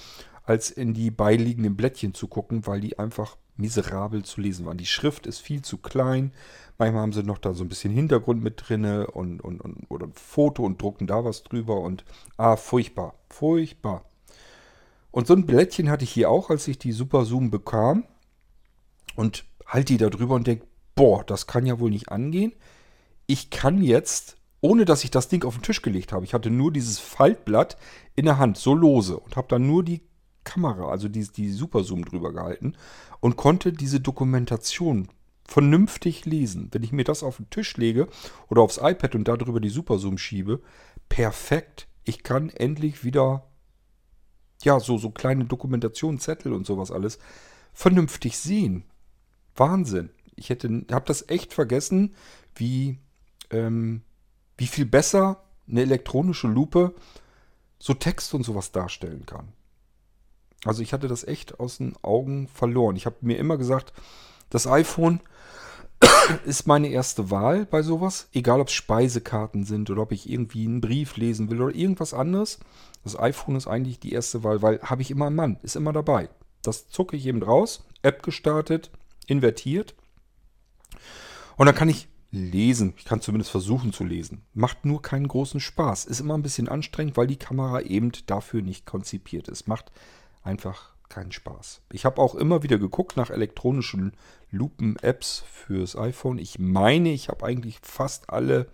A: als in die beiliegenden Blättchen zu gucken, weil die einfach miserabel zu lesen waren. Die Schrift ist viel zu klein. Manchmal haben sie noch da so ein bisschen Hintergrund mit drinne und, und, und oder ein Foto und drucken da was drüber und ah, furchtbar, furchtbar. Und so ein Blättchen hatte ich hier auch, als ich die Super Zoom bekam. Und halte die da drüber und denke, boah, das kann ja wohl nicht angehen. Ich kann jetzt, ohne dass ich das Ding auf den Tisch gelegt habe, ich hatte nur dieses Faltblatt in der Hand, so lose, und habe dann nur die Kamera, also die, die Superzoom drüber gehalten und konnte diese Dokumentation vernünftig lesen. Wenn ich mir das auf den Tisch lege oder aufs iPad und darüber die Superzoom schiebe, perfekt. Ich kann endlich wieder, ja, so, so kleine Dokumentationszettel und sowas alles vernünftig sehen. Wahnsinn. Ich habe das echt vergessen, wie, ähm, wie viel besser eine elektronische Lupe so Text und sowas darstellen kann. Also ich hatte das echt aus den Augen verloren. Ich habe mir immer gesagt, das iPhone ist meine erste Wahl bei sowas. Egal ob es Speisekarten sind oder ob ich irgendwie einen Brief lesen will oder irgendwas anderes. Das iPhone ist eigentlich die erste Wahl, weil habe ich immer einen Mann, ist immer dabei. Das zucke ich eben raus, App gestartet, invertiert. Und dann kann ich lesen. Ich kann zumindest versuchen zu lesen. Macht nur keinen großen Spaß. Ist immer ein bisschen anstrengend, weil die Kamera eben dafür nicht konzipiert ist. Macht einfach keinen Spaß. Ich habe auch immer wieder geguckt nach elektronischen Lupen-Apps fürs iPhone. Ich meine, ich habe eigentlich fast alle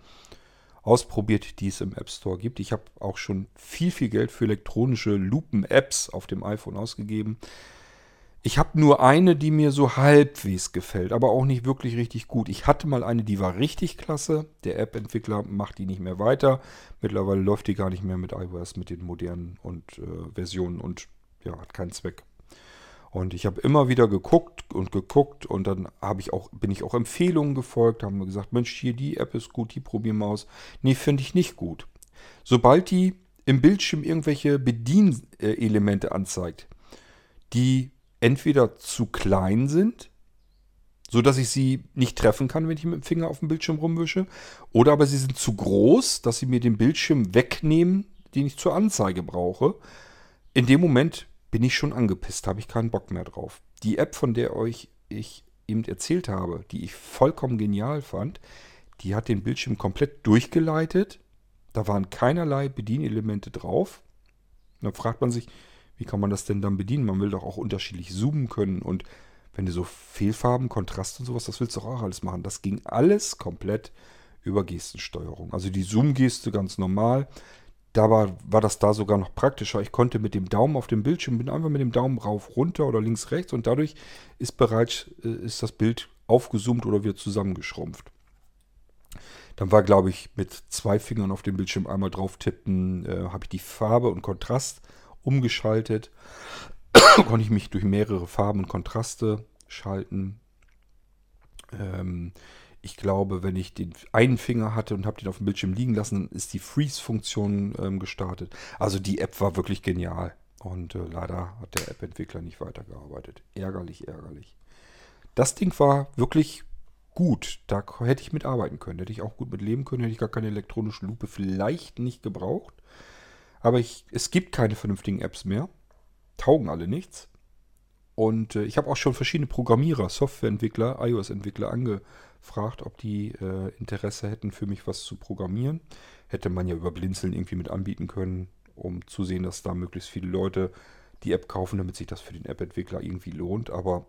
A: ausprobiert, die es im App Store gibt. Ich habe auch schon viel, viel Geld für elektronische Lupen-Apps auf dem iPhone ausgegeben. Ich habe nur eine, die mir so halbwegs gefällt, aber auch nicht wirklich richtig gut. Ich hatte mal eine, die war richtig klasse. Der App-Entwickler macht die nicht mehr weiter. Mittlerweile läuft die gar nicht mehr mit iOS, mit den modernen und, äh, Versionen und ja, hat keinen Zweck. Und ich habe immer wieder geguckt und geguckt und dann habe ich auch, bin ich auch Empfehlungen gefolgt, haben wir gesagt, Mensch, hier die App ist gut, die probieren wir aus. Nee, finde ich nicht gut. Sobald die im Bildschirm irgendwelche Bedienelemente anzeigt, die entweder zu klein sind, so dass ich sie nicht treffen kann, wenn ich mit dem Finger auf dem Bildschirm rumwische, oder aber sie sind zu groß, dass sie mir den Bildschirm wegnehmen, den ich zur Anzeige brauche. In dem Moment bin ich schon angepisst, habe ich keinen Bock mehr drauf. Die App, von der euch ich eben erzählt habe, die ich vollkommen genial fand, die hat den Bildschirm komplett durchgeleitet. Da waren keinerlei Bedienelemente drauf. dann fragt man sich, wie kann man das denn dann bedienen? Man will doch auch unterschiedlich zoomen können und wenn du so Fehlfarben, Kontrast und sowas, das willst du auch alles machen. Das ging alles komplett über Gestensteuerung. Also die Zoom-Geste ganz normal. Da war, war das da sogar noch praktischer. Ich konnte mit dem Daumen auf dem Bildschirm, bin einfach mit dem Daumen rauf, runter oder links, rechts und dadurch ist bereits äh, ist das Bild aufgezoomt oder wieder zusammengeschrumpft. Dann war, glaube ich, mit zwei Fingern auf dem Bildschirm einmal drauf tippen, äh, habe ich die Farbe und Kontrast umgeschaltet. Konnte ich mich durch mehrere Farben und Kontraste schalten. Ähm, ich glaube, wenn ich den einen Finger hatte und habe den auf dem Bildschirm liegen lassen, dann ist die Freeze-Funktion ähm, gestartet. Also die App war wirklich genial. Und äh, leider hat der App-Entwickler nicht weitergearbeitet. Ärgerlich, ärgerlich. Das Ding war wirklich gut. Da hätte ich mitarbeiten können. Hätte ich auch gut mit leben können. Hätte ich gar keine elektronische Lupe vielleicht nicht gebraucht. Aber ich, es gibt keine vernünftigen Apps mehr. Taugen alle nichts. Und äh, ich habe auch schon verschiedene Programmierer, Softwareentwickler, iOS-Entwickler angefragt, ob die äh, Interesse hätten, für mich was zu programmieren. Hätte man ja über Blinzeln irgendwie mit anbieten können, um zu sehen, dass da möglichst viele Leute die App kaufen, damit sich das für den App-Entwickler irgendwie lohnt. Aber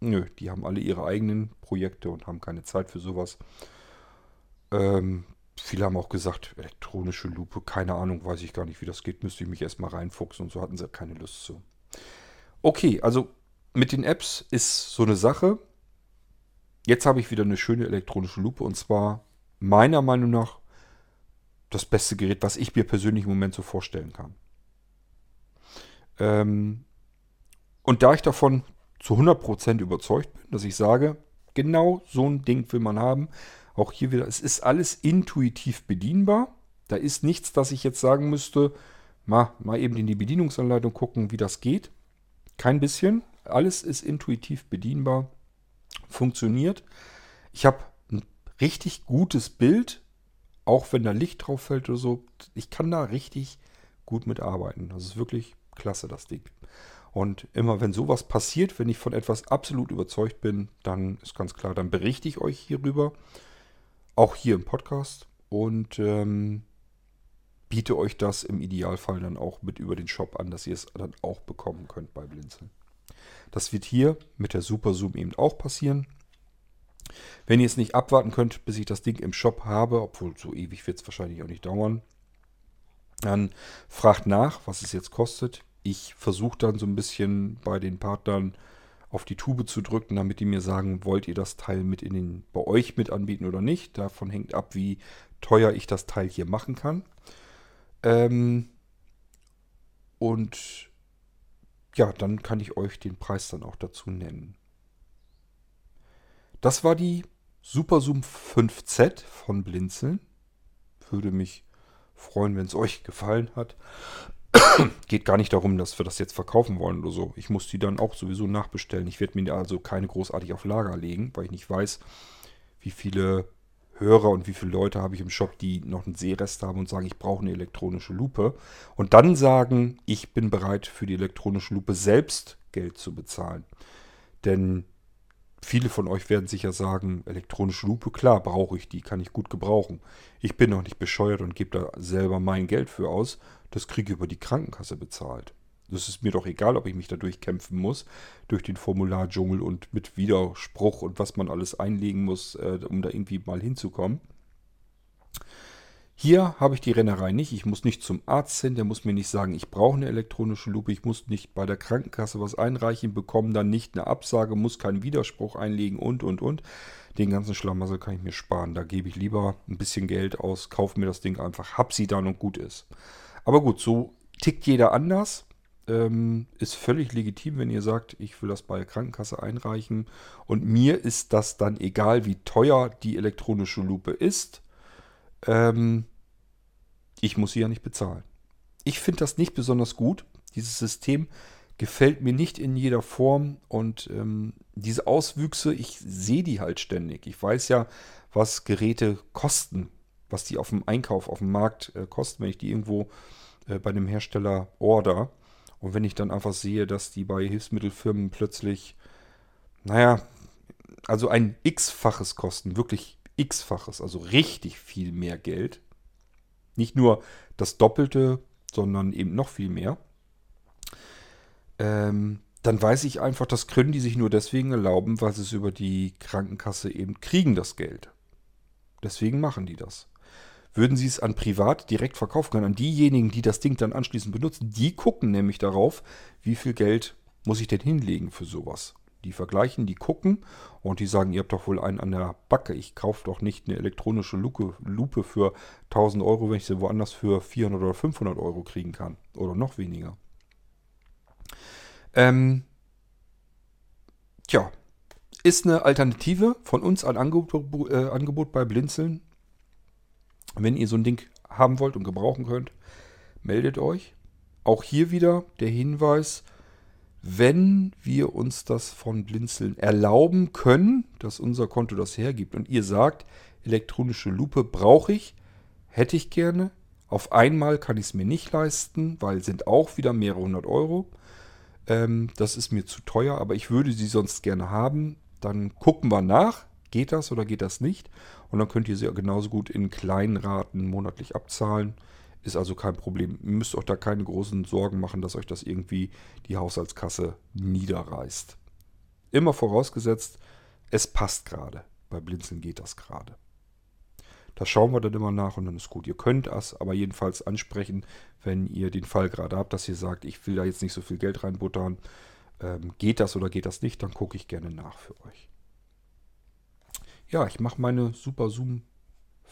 A: nö, die haben alle ihre eigenen Projekte und haben keine Zeit für sowas. Ähm, Viele haben auch gesagt, elektronische Lupe, keine Ahnung, weiß ich gar nicht, wie das geht, müsste ich mich erstmal reinfuchsen und so hatten sie keine Lust zu. Okay, also mit den Apps ist so eine Sache. Jetzt habe ich wieder eine schöne elektronische Lupe und zwar meiner Meinung nach das beste Gerät, was ich mir persönlich im Moment so vorstellen kann. Ähm, und da ich davon zu 100% überzeugt bin, dass ich sage, genau so ein Ding will man haben, auch hier wieder, es ist alles intuitiv bedienbar. Da ist nichts, dass ich jetzt sagen müsste, mal, mal eben in die Bedienungsanleitung gucken, wie das geht. Kein bisschen. Alles ist intuitiv bedienbar. Funktioniert. Ich habe ein richtig gutes Bild, auch wenn da Licht drauf fällt oder so. Ich kann da richtig gut mitarbeiten. Das ist wirklich klasse, das Ding. Und immer wenn sowas passiert, wenn ich von etwas absolut überzeugt bin, dann ist ganz klar, dann berichte ich euch hierüber. Auch hier im Podcast. Und ähm, biete euch das im Idealfall dann auch mit über den Shop an, dass ihr es dann auch bekommen könnt bei Blinzeln. Das wird hier mit der Super Zoom eben auch passieren. Wenn ihr es nicht abwarten könnt, bis ich das Ding im Shop habe, obwohl so ewig wird es wahrscheinlich auch nicht dauern, dann fragt nach, was es jetzt kostet. Ich versuche dann so ein bisschen bei den Partnern auf die Tube zu drücken, damit die mir sagen, wollt ihr das Teil mit in den, bei euch mit anbieten oder nicht. Davon hängt ab, wie teuer ich das Teil hier machen kann. Ähm und ja, dann kann ich euch den Preis dann auch dazu nennen. Das war die Super Zoom 5Z von Blinzeln. Würde mich freuen, wenn es euch gefallen hat. Geht gar nicht darum, dass wir das jetzt verkaufen wollen oder so. Ich muss die dann auch sowieso nachbestellen. Ich werde mir also keine großartig auf Lager legen, weil ich nicht weiß, wie viele Hörer und wie viele Leute habe ich im Shop, die noch einen Sehrest haben und sagen, ich brauche eine elektronische Lupe. Und dann sagen, ich bin bereit für die elektronische Lupe selbst Geld zu bezahlen. Denn viele von euch werden sicher sagen, elektronische Lupe, klar, brauche ich die, kann ich gut gebrauchen. Ich bin noch nicht bescheuert und gebe da selber mein Geld für aus. Das kriege ich über die Krankenkasse bezahlt. Das ist mir doch egal, ob ich mich da durchkämpfen muss, durch den Formulardschungel und mit Widerspruch und was man alles einlegen muss, äh, um da irgendwie mal hinzukommen. Hier habe ich die Rennerei nicht. Ich muss nicht zum Arzt hin, der muss mir nicht sagen, ich brauche eine elektronische Lupe. Ich muss nicht bei der Krankenkasse was einreichen, bekomme dann nicht eine Absage, muss keinen Widerspruch einlegen und, und, und. Den ganzen Schlamassel kann ich mir sparen. Da gebe ich lieber ein bisschen Geld aus, kaufe mir das Ding einfach, hab sie dann und gut ist. Aber gut, so tickt jeder anders. Ähm, ist völlig legitim, wenn ihr sagt, ich will das bei der Krankenkasse einreichen. Und mir ist das dann egal, wie teuer die elektronische Lupe ist ähm, ich muss sie ja nicht bezahlen. Ich finde das nicht besonders gut. Dieses System gefällt mir nicht in jeder Form und ähm, diese Auswüchse, ich sehe die halt ständig. Ich weiß ja, was Geräte kosten, was die auf dem Einkauf, auf dem Markt äh, kosten, wenn ich die irgendwo äh, bei einem Hersteller order. Und wenn ich dann einfach sehe, dass die bei Hilfsmittelfirmen plötzlich, naja, also ein x-faches kosten, wirklich x-faches, also richtig viel mehr Geld. Nicht nur das Doppelte, sondern eben noch viel mehr. Ähm, dann weiß ich einfach, das können die sich nur deswegen erlauben, weil sie es über die Krankenkasse eben kriegen, das Geld. Deswegen machen die das. Würden sie es an Privat direkt verkaufen können, an diejenigen, die das Ding dann anschließend benutzen, die gucken nämlich darauf, wie viel Geld muss ich denn hinlegen für sowas. Die vergleichen, die gucken und die sagen, ihr habt doch wohl einen an der Backe. Ich kaufe doch nicht eine elektronische Lupe, Lupe für 1000 Euro, wenn ich sie woanders für 400 oder 500 Euro kriegen kann. Oder noch weniger. Ähm, tja, ist eine Alternative von uns ein Angebot, äh, Angebot bei Blinzeln. Wenn ihr so ein Ding haben wollt und gebrauchen könnt, meldet euch. Auch hier wieder der Hinweis, wenn wir uns das von Blinzeln erlauben können, dass unser Konto das hergibt und ihr sagt, elektronische Lupe brauche ich, hätte ich gerne, auf einmal kann ich es mir nicht leisten, weil sind auch wieder mehrere hundert Euro. Ähm, das ist mir zu teuer, aber ich würde sie sonst gerne haben. Dann gucken wir nach, geht das oder geht das nicht. Und dann könnt ihr sie genauso gut in kleinen Raten monatlich abzahlen. Ist also kein Problem. Ihr müsst euch da keine großen Sorgen machen, dass euch das irgendwie die Haushaltskasse niederreißt. Immer vorausgesetzt, es passt gerade. Bei Blinzeln geht das gerade. Das schauen wir dann immer nach und dann ist gut. Ihr könnt das aber jedenfalls ansprechen, wenn ihr den Fall gerade habt, dass ihr sagt, ich will da jetzt nicht so viel Geld reinbuttern. Ähm, geht das oder geht das nicht? Dann gucke ich gerne nach für euch. Ja, ich mache meine Super Zoom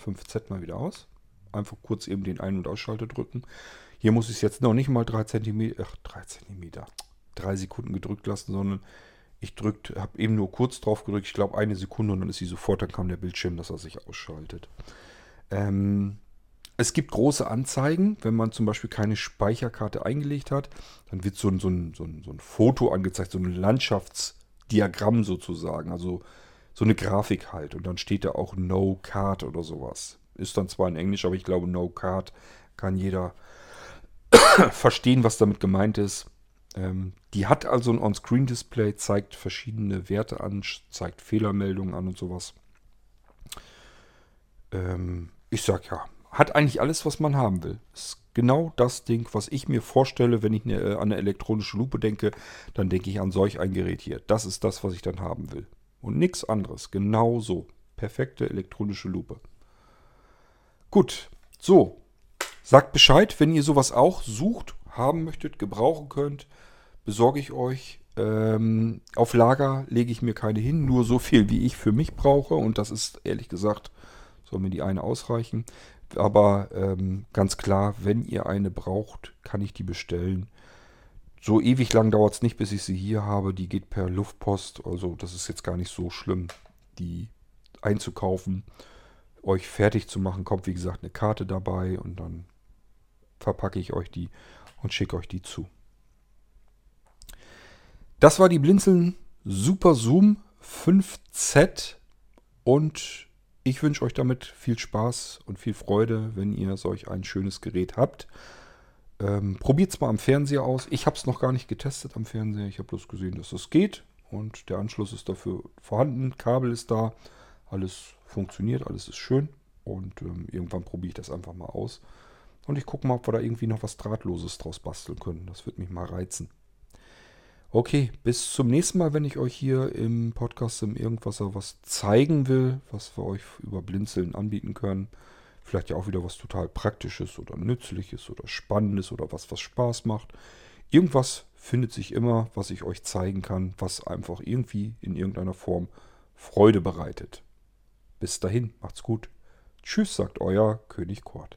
A: 5Z mal wieder aus einfach kurz eben den Ein- und Ausschalter drücken. Hier muss ich es jetzt noch nicht mal 3 cm, ach 3 cm, 3 Sekunden gedrückt lassen, sondern ich habe eben nur kurz drauf gedrückt, ich glaube eine Sekunde und dann ist sie sofort, dann kam der Bildschirm, dass er sich ausschaltet. Ähm, es gibt große Anzeigen, wenn man zum Beispiel keine Speicherkarte eingelegt hat, dann wird so ein, so ein, so ein, so ein Foto angezeigt, so ein Landschaftsdiagramm sozusagen, also so eine Grafik halt und dann steht da auch No Card oder sowas. Ist dann zwar in Englisch, aber ich glaube, No Card kann jeder verstehen, was damit gemeint ist. Ähm, die hat also ein On-Screen-Display, zeigt verschiedene Werte an, zeigt Fehlermeldungen an und sowas. Ähm, ich sag ja, hat eigentlich alles, was man haben will. Ist genau das Ding, was ich mir vorstelle, wenn ich eine, äh, an eine elektronische Lupe denke, dann denke ich an solch ein Gerät hier. Das ist das, was ich dann haben will. Und nichts anderes. Genau so. Perfekte elektronische Lupe. Gut, so. Sagt Bescheid, wenn ihr sowas auch sucht, haben möchtet, gebrauchen könnt, besorge ich euch. Ähm, auf Lager lege ich mir keine hin, nur so viel, wie ich für mich brauche. Und das ist ehrlich gesagt, soll mir die eine ausreichen. Aber ähm, ganz klar, wenn ihr eine braucht, kann ich die bestellen. So ewig lang dauert es nicht, bis ich sie hier habe. Die geht per Luftpost. Also das ist jetzt gar nicht so schlimm, die einzukaufen euch fertig zu machen, kommt wie gesagt eine Karte dabei und dann verpacke ich euch die und schicke euch die zu. Das war die Blinzeln Super Zoom 5Z und ich wünsche euch damit viel Spaß und viel Freude, wenn ihr solch ein schönes Gerät habt. Ähm, Probiert es mal am Fernseher aus. Ich habe es noch gar nicht getestet am Fernseher. Ich habe bloß gesehen, dass es geht. Und der Anschluss ist dafür vorhanden. Kabel ist da. Alles funktioniert, alles ist schön. Und ähm, irgendwann probiere ich das einfach mal aus. Und ich gucke mal, ob wir da irgendwie noch was Drahtloses draus basteln können. Das wird mich mal reizen. Okay, bis zum nächsten Mal, wenn ich euch hier im Podcast im Irgendwasser was zeigen will, was wir euch über Blinzeln anbieten können. Vielleicht ja auch wieder was total Praktisches oder Nützliches oder Spannendes oder was, was Spaß macht. Irgendwas findet sich immer, was ich euch zeigen kann, was einfach irgendwie in irgendeiner Form Freude bereitet. Bis dahin, macht's gut. Tschüss, sagt euer König Kurt.